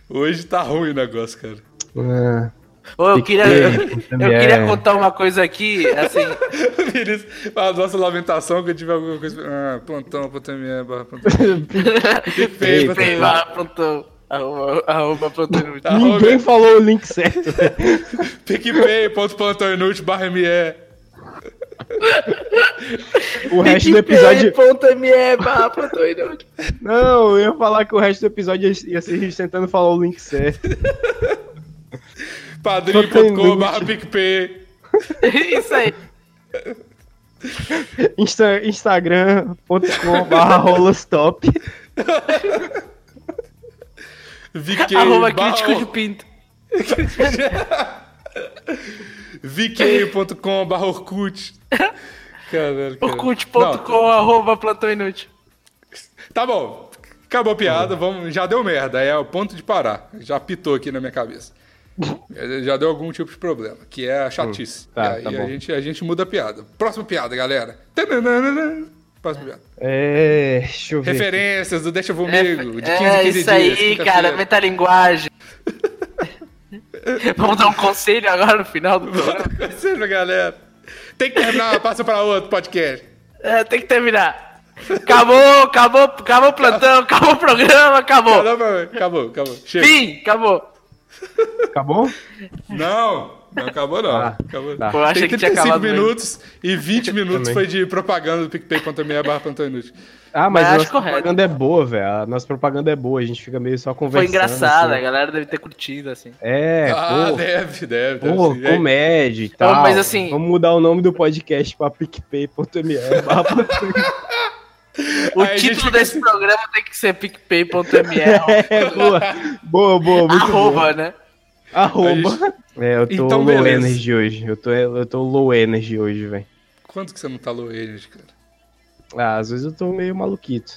Hoje tá ruim o negócio, cara. É. Ô, eu queria, eu, eu queria contar uma coisa aqui, assim. <laughs> a nossa lamentação que eu tive alguma coisa. Ah, plantão, plantão, barra plantão. <laughs> PicPay, barra plantão. Arroba, arroba plantão inútil. Ninguém falou o link certo. <laughs> PicPay.plantãoinútil barra ME. O resto do episódio. inútil. Não, eu ia falar que o resto do episódio ia ser a gente tentando falar o link certo. padrinho.com.br PicPay. <laughs> Isso aí. Insta, Instagram.com.br rolostop. VK Arroba crítico de pinto. <laughs> VK.com.br Orkut. Orkut.com arroba plantão inútil. Tá bom. Acabou a piada, vamos, já deu merda. É o ponto de parar. Já pitou aqui na minha cabeça. <laughs> Já deu algum tipo de problema, que é a chatice. Hum, tá, e aí tá a, gente, a gente muda a piada. Próxima piada, galera. Próxima piada. É, deixa eu ver. Referências do Deixa Comigo, é, de 15 é, 15 isso dias. aí, cara, metalinguagem. <laughs> Vamos dar um conselho agora no final do programa. conselho, galera. Tem que terminar, passa para outro podcast. É, tem que terminar. Acabou, acabou, acabou o plantão, acabou o programa, acabou. Acabou, acabou, acabou. Chega. Fim, acabou. Acabou? Não, não acabou não. Ah, acabou. Tá. Pô, eu Tem 35 minutos mesmo. e 20 <laughs> minutos foi de propaganda do PicPay.me barra. Ah, mas, mas a nossa propaganda é boa, velho. A nossa propaganda é boa, a gente fica meio só conversando. Foi engraçada, assim. a galera deve ter curtido, assim. É, Ah, pô. deve, deve. deve pô, comédia e tal. mas assim... Vamos mudar o nome do podcast pra PicPay.me barra <laughs> o Aí título desse assim... programa tem que ser picpay.me. <laughs> É, boa, boa, boa. Muito Arroba, boa. né? Arroba. Gente... É, eu tô então, low beleza. energy hoje. Eu tô, eu tô low energy hoje, velho. Quanto que você não tá low energy, cara? Ah, às vezes eu tô meio maluquito.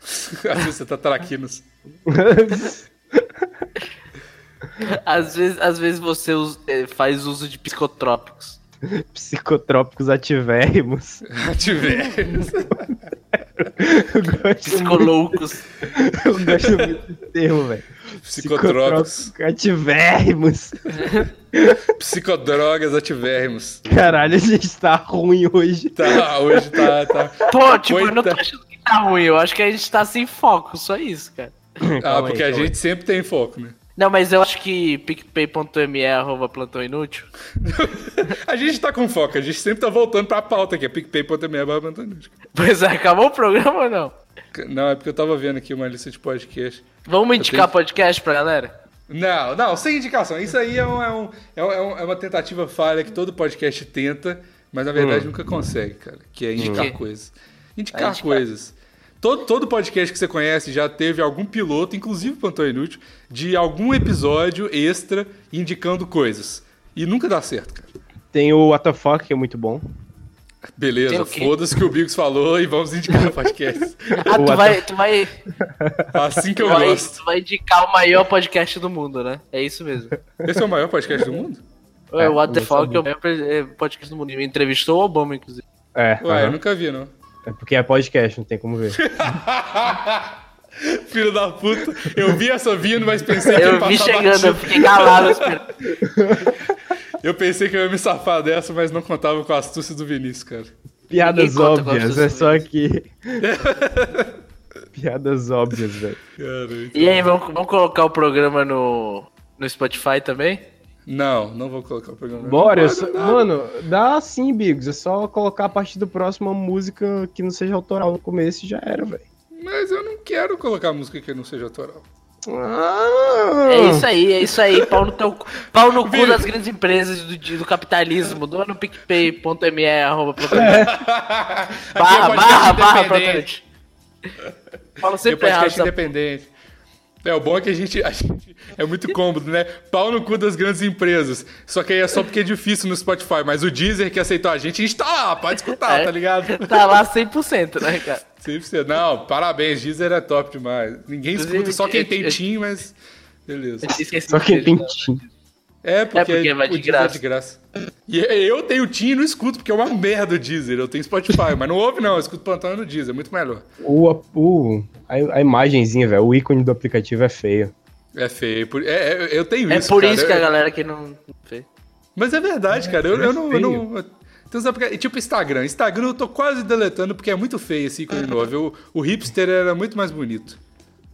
<laughs> às vezes você tá traquinos. <laughs> às, vezes, às vezes você eh, faz uso de psicotrópicos. Psicotrópicos ativérrimos. Ativérrimos. Psicoloucos. Eu gosto muito <laughs> desse termo, velho. Psicotrópicos. Ativérrimos. Psicodrogas ativérrimos. Caralho, a gente tá ruim hoje. Tá, hoje tá. tá. Pô, tipo, Coita... eu não tô achando que tá ruim. Eu acho que a gente tá sem foco, só isso, cara. Ah, porque a gente sempre tem foco, né? Não, mas eu acho que picpay.me é arroba plantão inútil. <laughs> a gente tá com foco, a gente sempre tá voltando pra pauta aqui, é picpay.me arroba plantão inútil. Pois é, acabou o programa ou não? Não, é porque eu tava vendo aqui uma lista de podcast. Vamos indicar tenho... podcast pra galera? Não, não, sem indicação. Isso aí é, um, é, um, é, um, é uma tentativa falha que todo podcast tenta, mas na verdade hum. nunca consegue, cara. Que é indicar hum. coisas. Indicar, indicar coisas. Todo, todo podcast que você conhece já teve algum piloto, inclusive o Plantão Inútil, de algum episódio extra indicando coisas. E nunca dá certo, cara. Tem o What the Fuck, que é muito bom. Beleza, foda-se que o Bigos falou e vamos indicar o podcast. <laughs> ah, tu vai, tu vai. Assim que eu vai, gosto. Tu vai indicar o maior podcast do mundo, né? É isso mesmo. Esse é o maior podcast do mundo? É, o What the Fuck é o maior podcast do mundo. Entrevistou o Obama, inclusive. É. Ué, eu nunca vi, não. É porque é podcast, não tem como ver. <laughs> Filho da puta. Eu vi essa vindo, mas pensei que Eu vi chegando, batido. eu fiquei calado. <laughs> Eu pensei que eu ia me safar dessa, mas não contava com a astúcia do Vinícius, cara. Piadas óbvias, é só que. <laughs> Piadas óbvias, velho. E aí, vamos, vamos colocar o programa no, no Spotify também? Não, não vou colocar o programa. Bora, só, mano, dá sim, Bigos. É só colocar a partir do próximo uma música que não seja autoral no começo e já era, velho. Mas eu não quero colocar música que não seja autoral. Ah. É isso aí, é isso aí. Pau no, teu, pau no cu das grandes empresas do, do capitalismo. Doa no picpay.me, é. barra, barra, barra, barra, Fala sempre errado. independente. É, o bom é que a gente, a gente, É muito cômodo, né? Pau no cu das grandes empresas. Só que aí é só porque é difícil no Spotify. Mas o Deezer que aceitou a gente, a gente tá lá, pode escutar, é, tá ligado? Tá lá 100%, né, cara? 100%. Não, parabéns, Deezer é top demais. Ninguém escuta, só quem tem Tim, mas. Beleza. Só quem tem Tim. É, porque, é porque vai de graça. É de graça. E eu tenho Tim e não escuto, porque é uma merda o Deezer. Eu tenho Spotify, mas não ouve não, eu escuto plantão no Deezer, é muito melhor. O, o, a, a imagenzinha, velho, o ícone do aplicativo é feio. É feio. Por, é, é, eu tenho é isso, É por cara. isso que a galera que não. Mas é verdade, cara. Eu, eu, não, eu não. Tem tipo Instagram. Instagram eu tô quase deletando porque é muito feio esse ícone <laughs> novo. O, o hipster era muito mais bonito.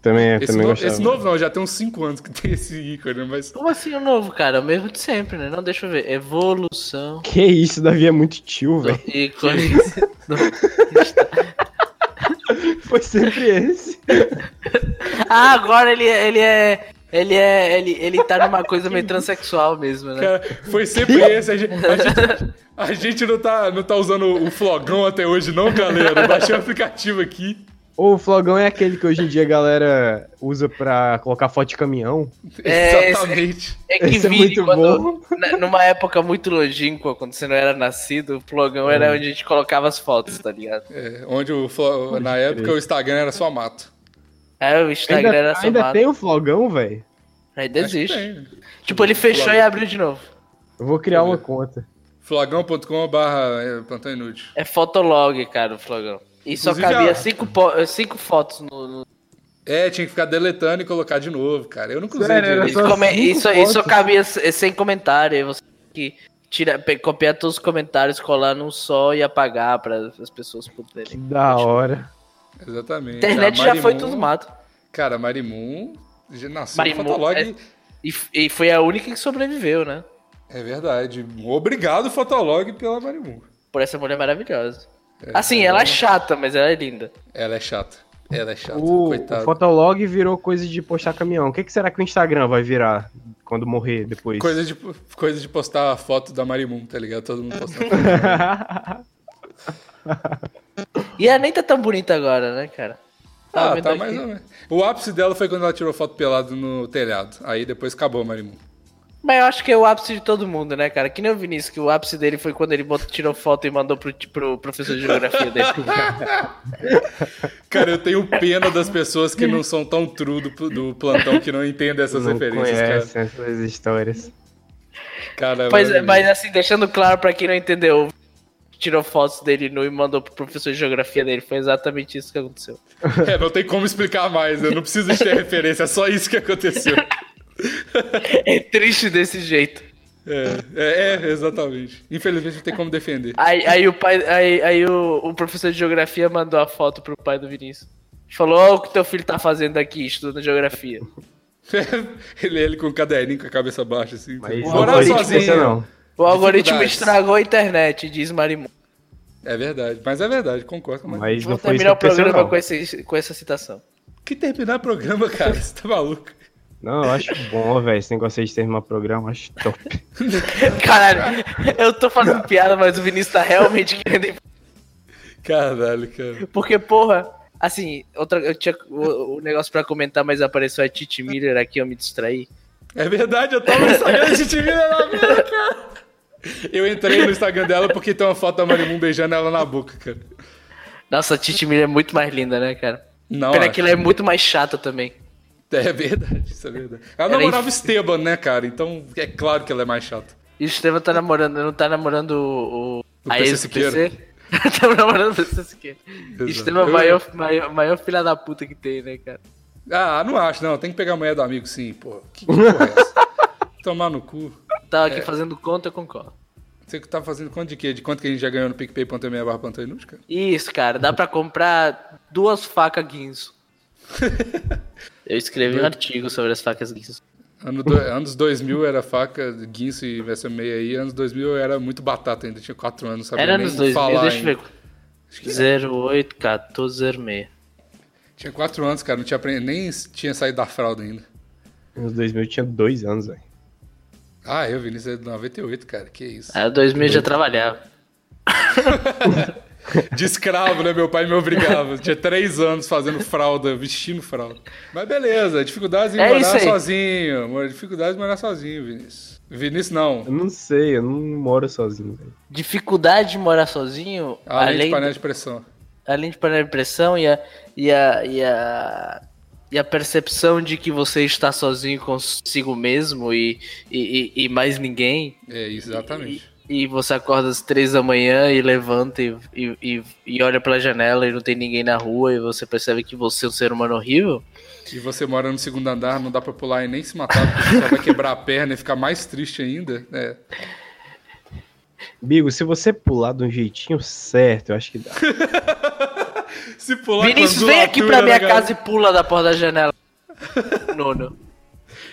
Também, é, esse também novo, Esse novo não, já tem uns 5 anos que tem esse ícone, mas... Como assim o novo, cara? O mesmo de sempre, né? Não, deixa eu ver. Evolução... Que isso, Davi é muito tio, velho. <laughs> Ícone... <laughs> Foi sempre esse. <laughs> ah, agora ele, ele é... Ele é. Ele, ele tá numa coisa meio transexual mesmo, né? Cara, foi sempre esse. A gente, a gente, a gente, não, tá, não tá usando o flogão até hoje, não, galera. Eu baixei o aplicativo aqui. O flogão é aquele que hoje em dia a galera usa pra colocar foto de caminhão. É, Exatamente. É, é que Esse é muito quando, bom. numa época muito longínqua, quando você não era nascido, o flogão é. era onde a gente colocava as fotos, tá ligado? É, onde o, na época o Instagram era só mato. É, o Instagram ainda, era só Ainda mato. tem o flogão, velho? Ainda existe. Tipo, ele fechou flogão. e abriu de novo. Eu vou criar uma conta. Flogão.com barra é, plantão inútil. É fotolog, cara, o flogão. E só cabia a... cinco, cinco fotos no, no, É, tinha que ficar deletando e colocar de novo, cara. Eu não usei Isso, come... isso, isso cabia sem comentário. Você que tira, copiar todos os comentários, colar num só e apagar para as pessoas poderem. Que da hora. Exatamente. A internet a já foi tudo mato. Cara, Marimun nasceu Marimun, Fotolog. É... E, e foi a única que sobreviveu, né? É verdade. Obrigado, Fotolog, pela Marimun. Por essa mulher maravilhosa. É, assim, ela é chata, mas ela é linda. Ela é chata. Ela é chata, o, coitado. O Fotolog virou coisa de postar caminhão. O que, que será que o Instagram vai virar quando morrer depois? Coisa de, coisa de postar a foto da Marimun, tá ligado? Todo mundo postando <laughs> E ela nem tá tão bonita agora, né, cara? Tá ah, tá aqui. mais ou menos. O ápice dela foi quando ela tirou foto pelado no telhado. Aí depois acabou a Marimun. Mas eu acho que é o ápice de todo mundo, né, cara? Que nem o Vinícius, que o ápice dele foi quando ele botou, tirou foto e mandou pro, pro professor de geografia dele. <laughs> cara, eu tenho pena das pessoas que não são tão true do, do plantão, que não entendem essas não referências, cara. essas histórias. Cara, mas, mas assim, deixando claro pra quem não entendeu, tirou fotos dele nu e mandou pro professor de geografia dele. Foi exatamente isso que aconteceu. É, não tem como explicar mais, eu não preciso de ter referência, é só isso que aconteceu. <laughs> <laughs> é triste desse jeito. É, é, é, exatamente. Infelizmente não tem como defender. Aí, aí o pai, aí, aí o, o, professor de geografia mandou a foto pro pai do Vinícius. Falou: Olha o que teu filho tá fazendo aqui, estudando geografia. <laughs> ele, ele com o caderninho com a cabeça baixa, assim. Mas Morar sozinho. não. O algoritmo estragou a internet, diz Marimu. É verdade, mas é verdade, concordo. Mas... Mas Vou não que terminar o programa não. com, esse, com essa citação. Que terminar o programa, cara? Você tá maluco? Não, eu acho bom, velho. Esse negócio aí de terminar programa, eu acho top. <laughs> Caralho, eu tô fazendo piada, mas o Vinícius tá realmente querendo Caralho, cara. Porque, porra, assim, outra, eu tinha o, o negócio pra comentar, mas apareceu a Titi Miller aqui, eu me distraí. É verdade, eu tava no Instagram da Titi Miller agora, cara. Eu entrei no Instagram dela porque tem uma foto da Marimun beijando ela na boca, cara. Nossa, a Titi Miller é muito mais linda, né, cara? Não, Pena acho. que ela é muito mais chata também. <laughs> É verdade, isso é verdade. Ela é namorava o inf- Esteban, né, cara? Então é claro que ela é mais chata. E o Estevam tá namorando, não tá namorando o, o, O a PC Siqueira. <laughs> Tá namorando o PC Siqueira. Estevam é o maior, maior, maior filha da puta que tem, né, cara? Ah, não acho, não. Tem que pegar a mulher do amigo, sim, pô. Que porra é essa? <laughs> Tomar no cu. Tava É. aqui fazendo conta, eu concordo. Você que tá fazendo conta de quê? De quanto que a gente já ganhou no PicPay.me barra cara? Isso, cara, dá pra comprar duas facas Guinso. Eu escrevi um artigo sobre as facas Guinso. Ano do- anos 2000 era faca, guinso e essa meia aí. Anos 2000 eu era muito batata ainda, tinha 4 anos, sabia Era nem nos 2000, falar deixa eu ver. 08 1406. Tinha 4 anos, cara, não tinha aprendido, nem tinha saído da fralda ainda. Nos 2000 eu tinha dois anos, velho. Ah, eu, Vinícius, é de 98, cara, que isso. Aí 2000 eu já trabalhava. <laughs> <laughs> De escravo, né? Meu pai me obrigava. <laughs> Tinha 3 anos fazendo fralda, vestindo fralda. Mas beleza, dificuldades em É morar sozinho. amor, Dificuldades em morar sozinho, Vinícius. Vinícius não. Eu não sei, eu não moro sozinho. Dificuldade de morar sozinho, Além, além, de panela de pressão. além de panela de pressão e a, e, a, e, a, e a percepção de que você está sozinho consigo mesmo e, e, e, e mais ninguém. É, exatamente. E você acorda às três da manhã e levanta e, e, e, e olha pela janela e não tem ninguém na rua e você percebe que você é um ser humano horrível. E você mora no segundo andar, não dá pra pular e nem se matar, porque você só vai quebrar a perna e ficar mais triste ainda. É. Bigo, se você pular de um jeitinho certo, eu acho que dá. <laughs> Se pular Vinícius, vem aqui pra minha né, casa e pula da porta da janela. <laughs> Nono.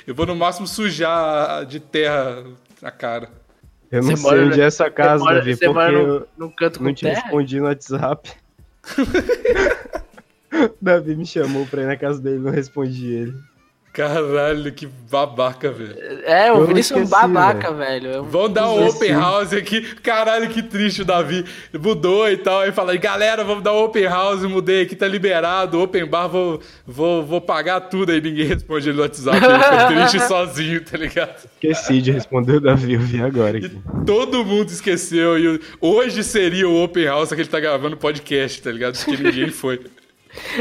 Eu vou no máximo sujar de terra a cara. Eu não sei onde é essa casa, mora, Davi, porque num, eu num canto não te terra? respondi no WhatsApp. <laughs> Davi me chamou pra ir na casa dele, não respondi ele. Caralho, que babaca, velho. É, o Vinícius é um babaca, velho. É um- Vamos dar um Esqueci. open house aqui. Caralho, que triste o Davi. Mudou e tal. Aí fala, galera, vamos dar um open house. Mudei aqui, tá liberado. Open bar, vou, vou, vou pagar tudo. Aí ninguém responde ele no WhatsApp. Ele fica <laughs> triste sozinho, tá ligado? Esqueci de responder o Davi, eu vi agora E aqui. todo mundo esqueceu. E hoje seria o open house que ele tá gravando podcast, tá ligado? Porque ninguém foi.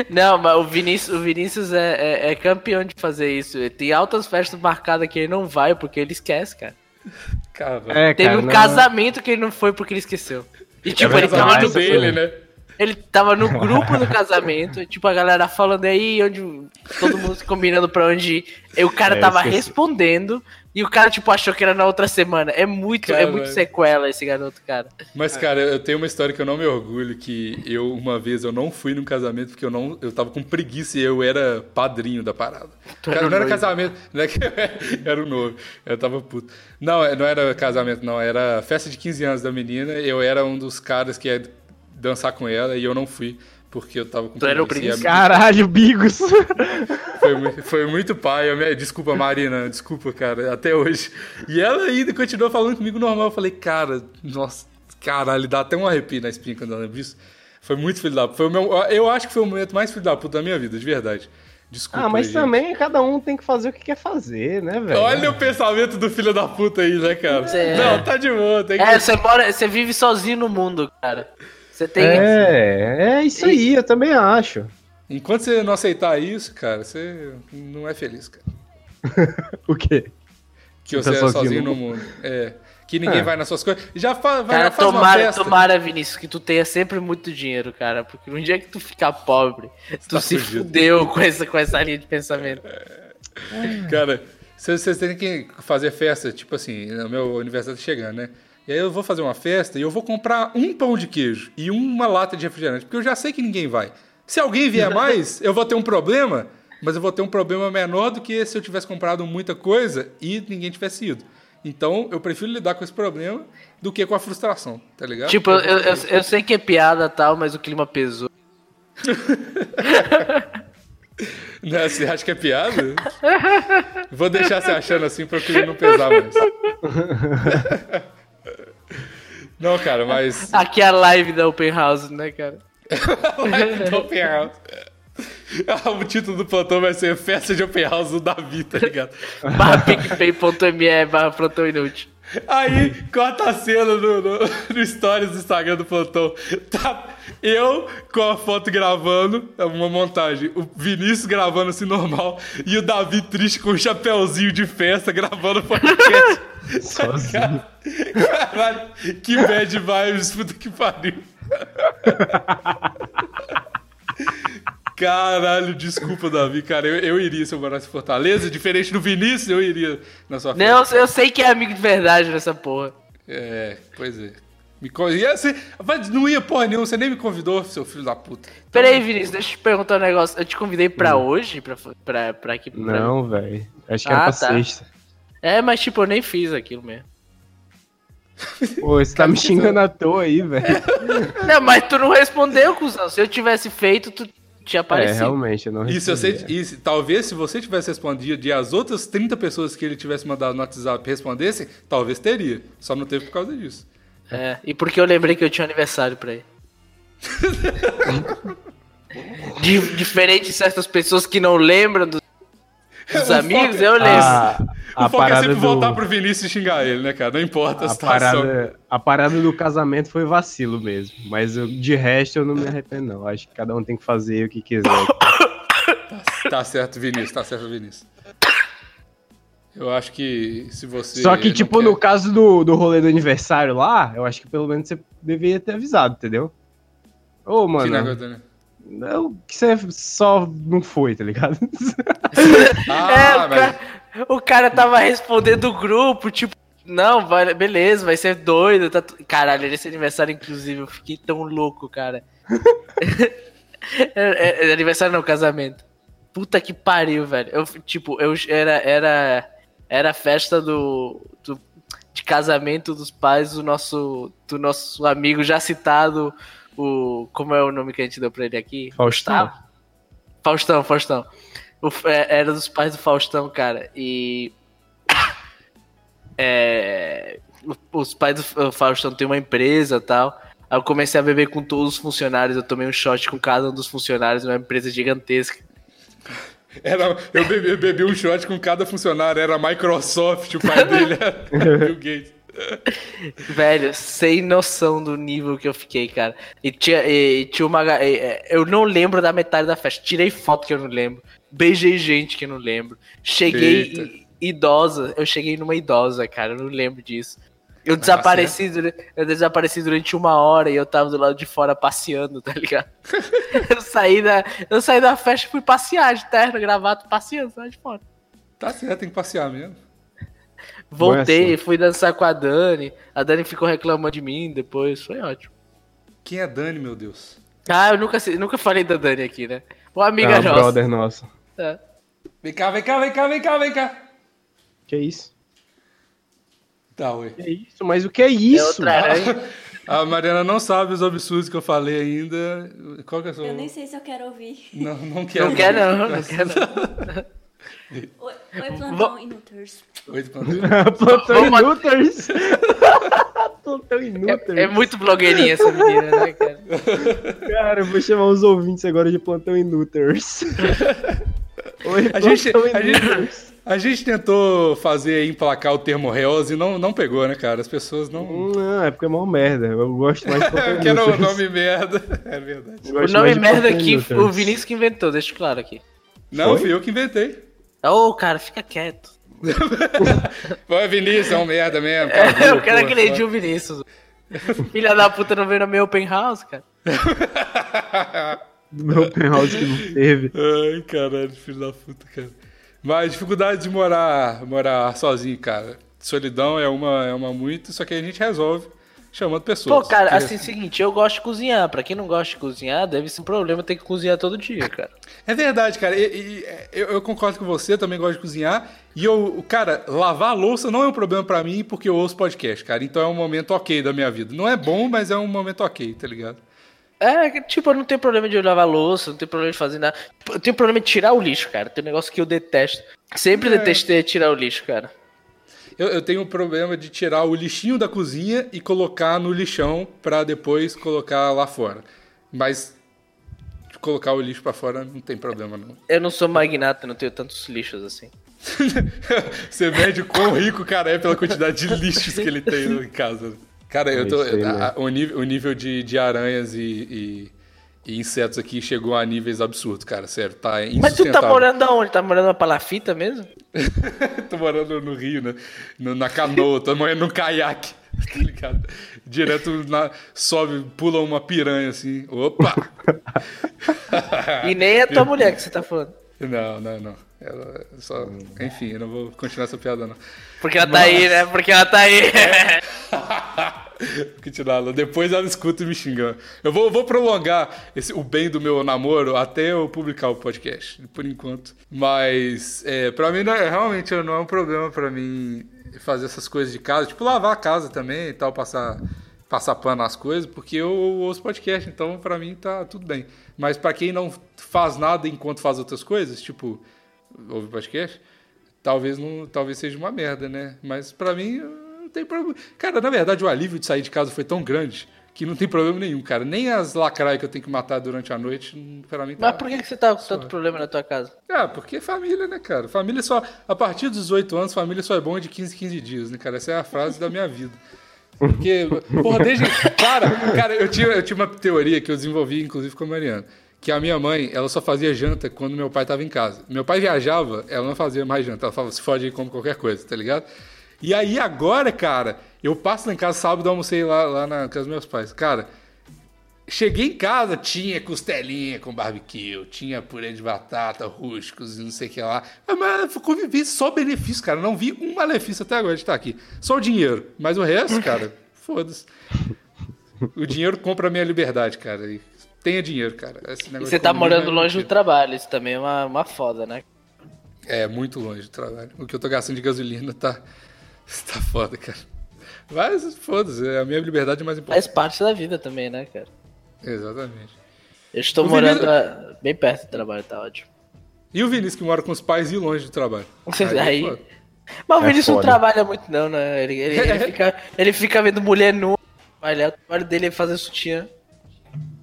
Não, mas o Vinícius, o Vinícius é, é- é campeão de fazer isso. Tem altas festas marcadas que ele não vai porque ele esquece, cara. Cara, É, Teve cara, um não- casamento que ele não foi porque ele esqueceu. E tipo, é ele tava, no, dele, foi. né? Ele tava no grupo do casamento, <laughs> tipo, a galera falando aí onde todo mundo se combinando pra onde ir. E o cara É, tava esqueci. respondendo e o cara, tipo, achou que era na outra semana. É muito, é Caralho. muito sequela esse garoto, cara. Mas, cara, eu tenho uma história que eu não me orgulho, que eu, uma vez, eu não fui num casamento porque eu não. Eu tava com preguiça e eu era padrinho da parada. Tu Cara, era não era noivo. casamento, não é era o noivo. Eu tava puto. Não, não era casamento, não. Era festa de 15 anos da menina. Eu era um dos caras que ia dançar com ela e eu não fui. Porque eu tava com Tu era o príncipe? Caralho, Bigos! foi, muito, foi muito pai. Eu me- Desculpa, Marina. Desculpa, cara. Até hoje. E ela ainda continuou falando comigo normal. Eu falei, cara, nossa, caralho, dá até um arrepio na espinha quando eu lembro disso. Foi muito filho da puta. Foi o meu, eu acho que foi o momento mais filho da puta da minha vida, de verdade. Desculpa. Ah, mas aí, gente. também cada um tem que fazer o que quer fazer, né, velho? Olha o pensamento do filho da puta aí, né, cara? É. Não, tá de boa. Tem que... É, você mora, você vive sozinho no mundo, cara. Você tem. É, é isso aí, eu também acho. Enquanto você não aceitar isso, cara, você não é feliz, cara. <laughs> O quê? Que Você você tá é sozinho, no mundo. É. Que ninguém É. vai nas suas coisas. Já fa vai, Cara, já faz uma tomara, festa. tomara, Vinícius, que tu tenha sempre muito dinheiro, cara. Porque no dia que tu ficar pobre, tu tá se fudido. fudeu com essa, com essa linha de pensamento. Cara, vocês vocês têm que fazer festa, tipo assim, no meu aniversário tá chegando, né? E aí eu vou fazer uma festa e eu vou comprar um pão de queijo e uma lata de refrigerante, porque eu já sei que ninguém vai. Se alguém vier <laughs> mais, eu vou ter um problema mas eu vou ter um problema menor do que se eu tivesse comprado muita coisa e ninguém tivesse ido. Então, eu prefiro lidar com esse problema do que com a frustração, tá ligado? Tipo, eu, eu, eu sei que é piada e tal, mas o clima pesou. <laughs> Não, você acha que é piada? Vou deixar você achando assim pra o clima não pesar mais. <laughs> Não, cara, mas. <laughs> Aqui é a live da Open House, né, cara? <laughs> live da Open House. Ah, o título do plantão vai ser Festa de Open House do Davi, tá ligado? <laughs> barra picpay.me barra plantão inútil. Aí, corta a cena no, no, no stories do Instagram do plantão. Tá eu com a foto gravando, é uma montagem. O Vinícius gravando assim normal. E o Davi triste com um chapéuzinho de festa gravando o podcast. <laughs> Sozinho. Caralho, que bad vibes, puta que pariu. Caralho, desculpa, Davi, cara. Eu, eu iria se eu morasse em Fortaleza. Diferente do Vinícius, eu iria na sua festa. Não, eu sei que é amigo de verdade nessa porra. É, pois é. Me ia ser... Não ia porra nenhuma, você nem me convidou, seu filho da puta. Então... Peraí, Vinícius, deixa eu te perguntar um negócio. Eu te convidei pra hum. hoje? Pra, pra, pra aqui? Pra... Não, velho. Acho que ah, era pra tá. sexta. É, mas tipo, eu nem fiz aquilo mesmo. <laughs> Pô, você tá me xingando à toa aí, velho. <laughs> Não, mas tu não respondeu, cuzão. Se eu tivesse feito, tu tinha aparecido. É, realmente, eu não respondi. Isso, eu sei, isso, talvez se você tivesse respondido e as outras 30 pessoas que ele tivesse mandado no WhatsApp respondessem, talvez teria. Só não teve por causa disso. É, e porque eu lembrei que eu tinha aniversário pra ele. <laughs> diferente de certas pessoas que não lembram dos, <laughs> dos amigos, foco, eu lembro. A, a o foco é sempre do... voltar pro Vinícius e xingar ele, né, cara? Não importa a, a situação. Parada, a parada do casamento foi vacilo mesmo. Mas eu, de resto eu não me arrependo, não. Acho que cada um tem que fazer o que quiser. <coughs> tá, tá certo, Vinícius. Tá certo, Vinícius. Eu acho que se você. Só que, tipo, quer... no caso do, do rolê do aniversário lá, eu acho que pelo menos você deveria ter avisado, entendeu? Ô, mano. Que negócio, né? Não, que você só não foi, tá ligado? <laughs> ah, é, o, cara, o cara tava respondendo o grupo, tipo, não, vai, beleza, vai ser doido. Tá... Caralho, esse aniversário, inclusive, eu fiquei tão louco, cara. <laughs> é, é, é, aniversário não, casamento. Puta que pariu, velho. Eu, tipo, eu era. era era a festa do, do, de casamento dos pais do nosso, do nosso amigo já citado, o. Como é o nome que a gente deu pra ele aqui? Faustão. Tá? Faustão, Faustão. O, é, era dos pais do Faustão, cara. E. <coughs> É, os pais do Faustão têm uma empresa e tal. Aí eu comecei a beber com todos os funcionários. Eu tomei um shot com cada um dos funcionários, uma empresa gigantesca. Era, eu, bebi, eu bebi um shot com cada funcionário, era a Microsoft, o pai dele era <laughs> Bill Gates. Velho, sem noção do nível que eu fiquei, cara. E tinha, e, tinha uma. E, eu não lembro da metade da festa. Tirei foto que eu não lembro. Beijei gente que eu não lembro. Cheguei idosa. Eu cheguei numa idosa, cara. Eu não lembro disso. Eu desapareci, durante, eu desapareci durante uma hora e eu tava do lado de fora passeando, tá ligado? <laughs> eu, saí da, eu saí da festa e fui passear de terno, gravata, passeando lá de fora. Tá certo, tem que passear mesmo. Voltei, fui dançar com a Dani. A Dani ficou reclamando de mim depois, foi ótimo. Quem é Dani, meu Deus? Ah, eu nunca, nunca falei da Dani aqui, né? Uma amiga é nossa. brother nosso. É. Vem cá, vem cá, vem cá, vem cá, vem cá. Que isso? Tá. Que isso? Mas o que é isso? É a Mariana não sabe os absurdos que eu falei ainda. Qual que é a sua... Eu nem sei se eu quero ouvir. Não, não quero. Não quero, não. Não quero, não. <laughs> Oi, oi plantão inúteis. Oi, plantão. <laughs> plantão inúteis. <laughs> plantão inúteis. É, é, muito blogueirinha essa menina, né, cara? Cara, eu vou chamar os ouvintes agora de plantão inúteis. Oi, a gente, a gente, a gente tentou fazer emplacar o termo réus e não, não pegou, né, cara? As pessoas não. Não, é porque é mó merda. Eu gosto mais de <laughs> Porque era o nome merda. <laughs> É verdade. O nome merda aqui, o Vinícius que inventou, deixa claro aqui. Não, Foi? fui eu que inventei. Ô, oh, cara, fica quieto. <laughs> Pô, Vinícius, é um merda mesmo. Cara, é, eu quero agredir o Vinícius. Filha da puta não veio no meu open house, cara. Do meu open house que não teve. Ai, caralho, filho da puta, cara. Mas dificuldade de morar, morar sozinho, cara. Solidão é uma, é uma muito, só que a gente resolve. chamando pessoas. Pô, cara, assim, seguinte, eu gosto de cozinhar. Pra quem não gosta de cozinhar, deve ser um problema ter que cozinhar todo dia, cara. É verdade, cara. E- e- eu, eu concordo com você, também gosto de cozinhar. E eu, cara, lavar a louça não é um problema pra mim porque eu ouço podcast, cara. Então é um momento ok da minha vida. Não é bom, mas é um momento ok, tá ligado? É, tipo, eu não tenho problema de lavar louça, não tenho problema de fazer nada. Eu tenho problema de tirar o lixo, cara. Tem um negócio que eu detesto. Sempre É. detestei tirar o lixo, cara. Eu, eu tenho um problema de tirar o lixinho da cozinha e colocar no lixão pra depois colocar lá fora. Mas colocar o lixo pra fora não tem problema, não. Eu não sou magnata, não tenho tantos lixos assim. <laughs> Você mede o quão rico o cara é pela quantidade de lixos que ele tem em casa. Cara, eu tô. aí, a- o, nível, o nível de, de aranhas e, e- e insetos aqui chegou a níveis absurdos, cara. Sério, tá Mas tu tá morando aonde? Tá morando na palafita mesmo? <laughs> tô morando no Rio, né? No- na canoa, tô morando no caiaque. <laughs> Tá ligado? Direto na, sobe, pula uma piranha assim. Opa! <laughs> E nem é tua mulher que você tá falando. Não, não, não. Ela só. Enfim, eu não vou continuar essa piada, não. Porque ela tá aí, né? Porque ela tá aí. <laughs> Vou continuar ela. Depois ela escuta e me xingando. Eu vou, vou prolongar esse, o bem do meu namoro até eu publicar o podcast, por enquanto. Mas, é, pra mim, não é, realmente não é um problema pra mim fazer essas coisas de casa. Tipo, lavar a casa também e tal, passar, passar pano nas coisas, porque eu ouço podcast, então pra mim tá tudo bem. Mas pra quem não faz nada enquanto faz outras coisas, tipo, ouve podcast, talvez não, talvez seja uma merda, né? Mas pra mim não tem problema. Cara, na verdade o alívio de sair de casa foi tão grande que não tem problema nenhum, cara. Nem as lacraias que eu tenho que matar durante a noite, pra mim tá. Mas por que, que você tá com tanto problema na tua casa? Ah, porque é família, né, cara? Família só. A partir dos 18 anos, família só é bom de 15 em 15 dias, né, cara? Essa é a frase da minha vida. Porque, porra, desde. Cara, cara, eu tinha, eu tinha uma teoria que eu desenvolvi, inclusive, com a Mariana. Que a minha mãe, ela só fazia janta quando meu pai tava em casa. Meu pai viajava, ela não fazia mais janta. Ela falava, se fode aí, come qualquer coisa, tá ligado? E aí agora, cara, eu passo lá em casa sábado, almocei lá, lá na casa dos meus pais. Cara, Cheguei em casa, tinha costelinha com barbecue, tinha purê de batata, rústicos e não sei o que lá. Ah, Mas convivi só benefício, cara. Não vi um malefício até agora de estar aqui. Só o dinheiro. Mas o resto, cara, foda-se. O dinheiro compra a minha liberdade, cara. E tenha dinheiro, cara. Esse E você tá morando é longe do trabalho, isso também é uma, uma foda, né? É, muito longe do trabalho. O que eu tô gastando de gasolina tá, <laughs> tá foda, cara. Mas foda-se, a minha liberdade é mais importante. Faz parte da vida também, né, cara? Exatamente. Eu estou O morando Vinícius- ah, bem perto do trabalho, tá ótimo. E o Vinícius que mora com os pais e longe do trabalho. Aí- é foda. Mas o É Vinícius não trabalha muito, não, né? Ele, ele, ele <laughs> fica, ele fica vendo mulher nua. Olha, o trabalho dele é fazer sutiã.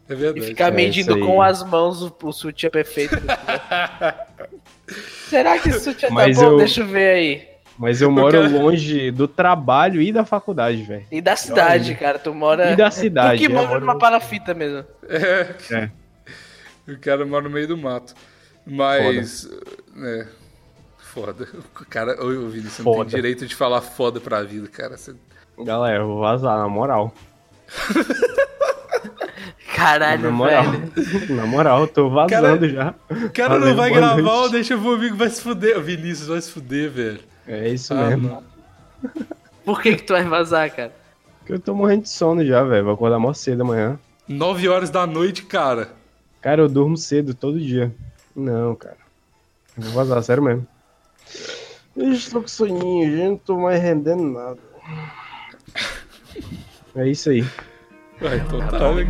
É E verdade. ficar é medindo isso com as mãos o, o sutiã perfeito. <laughs> Será que esse sutiã tá Mas bom? eu- Deixa eu ver aí. Mas eu moro cara- longe do trabalho e da faculdade, velho. E da cidade, cara. Tu mora. E da cidade, Tu que é, mora moro- numa palafita mesmo. É, É. o cara mora no meio do mato. Mas. É. Foda. O cara, ô, Vinícius, você não tem Foda. direito de falar foda pra vida, cara. Você- Galera, eu vou vazar, na moral. <laughs> Caralho, Na moral. velho. Na moral, eu tô vazando já. O cara não Valeu, vai boa gravar, noite. ou deixa o amigo vai se fuder. O Vinícius vai se fuder, velho. É isso Ah, mesmo. não. Por que que tu vai vazar, cara? Porque eu tô morrendo de sono já, velho. Vou acordar mó cedo amanhã. 9 horas da noite, cara. Cara, eu durmo cedo todo dia. Não, cara. Eu vou vazar, sério mesmo. Eu estou com soninho, gente. Não tô mais rendendo nada. É isso aí. Vai, então tá, né,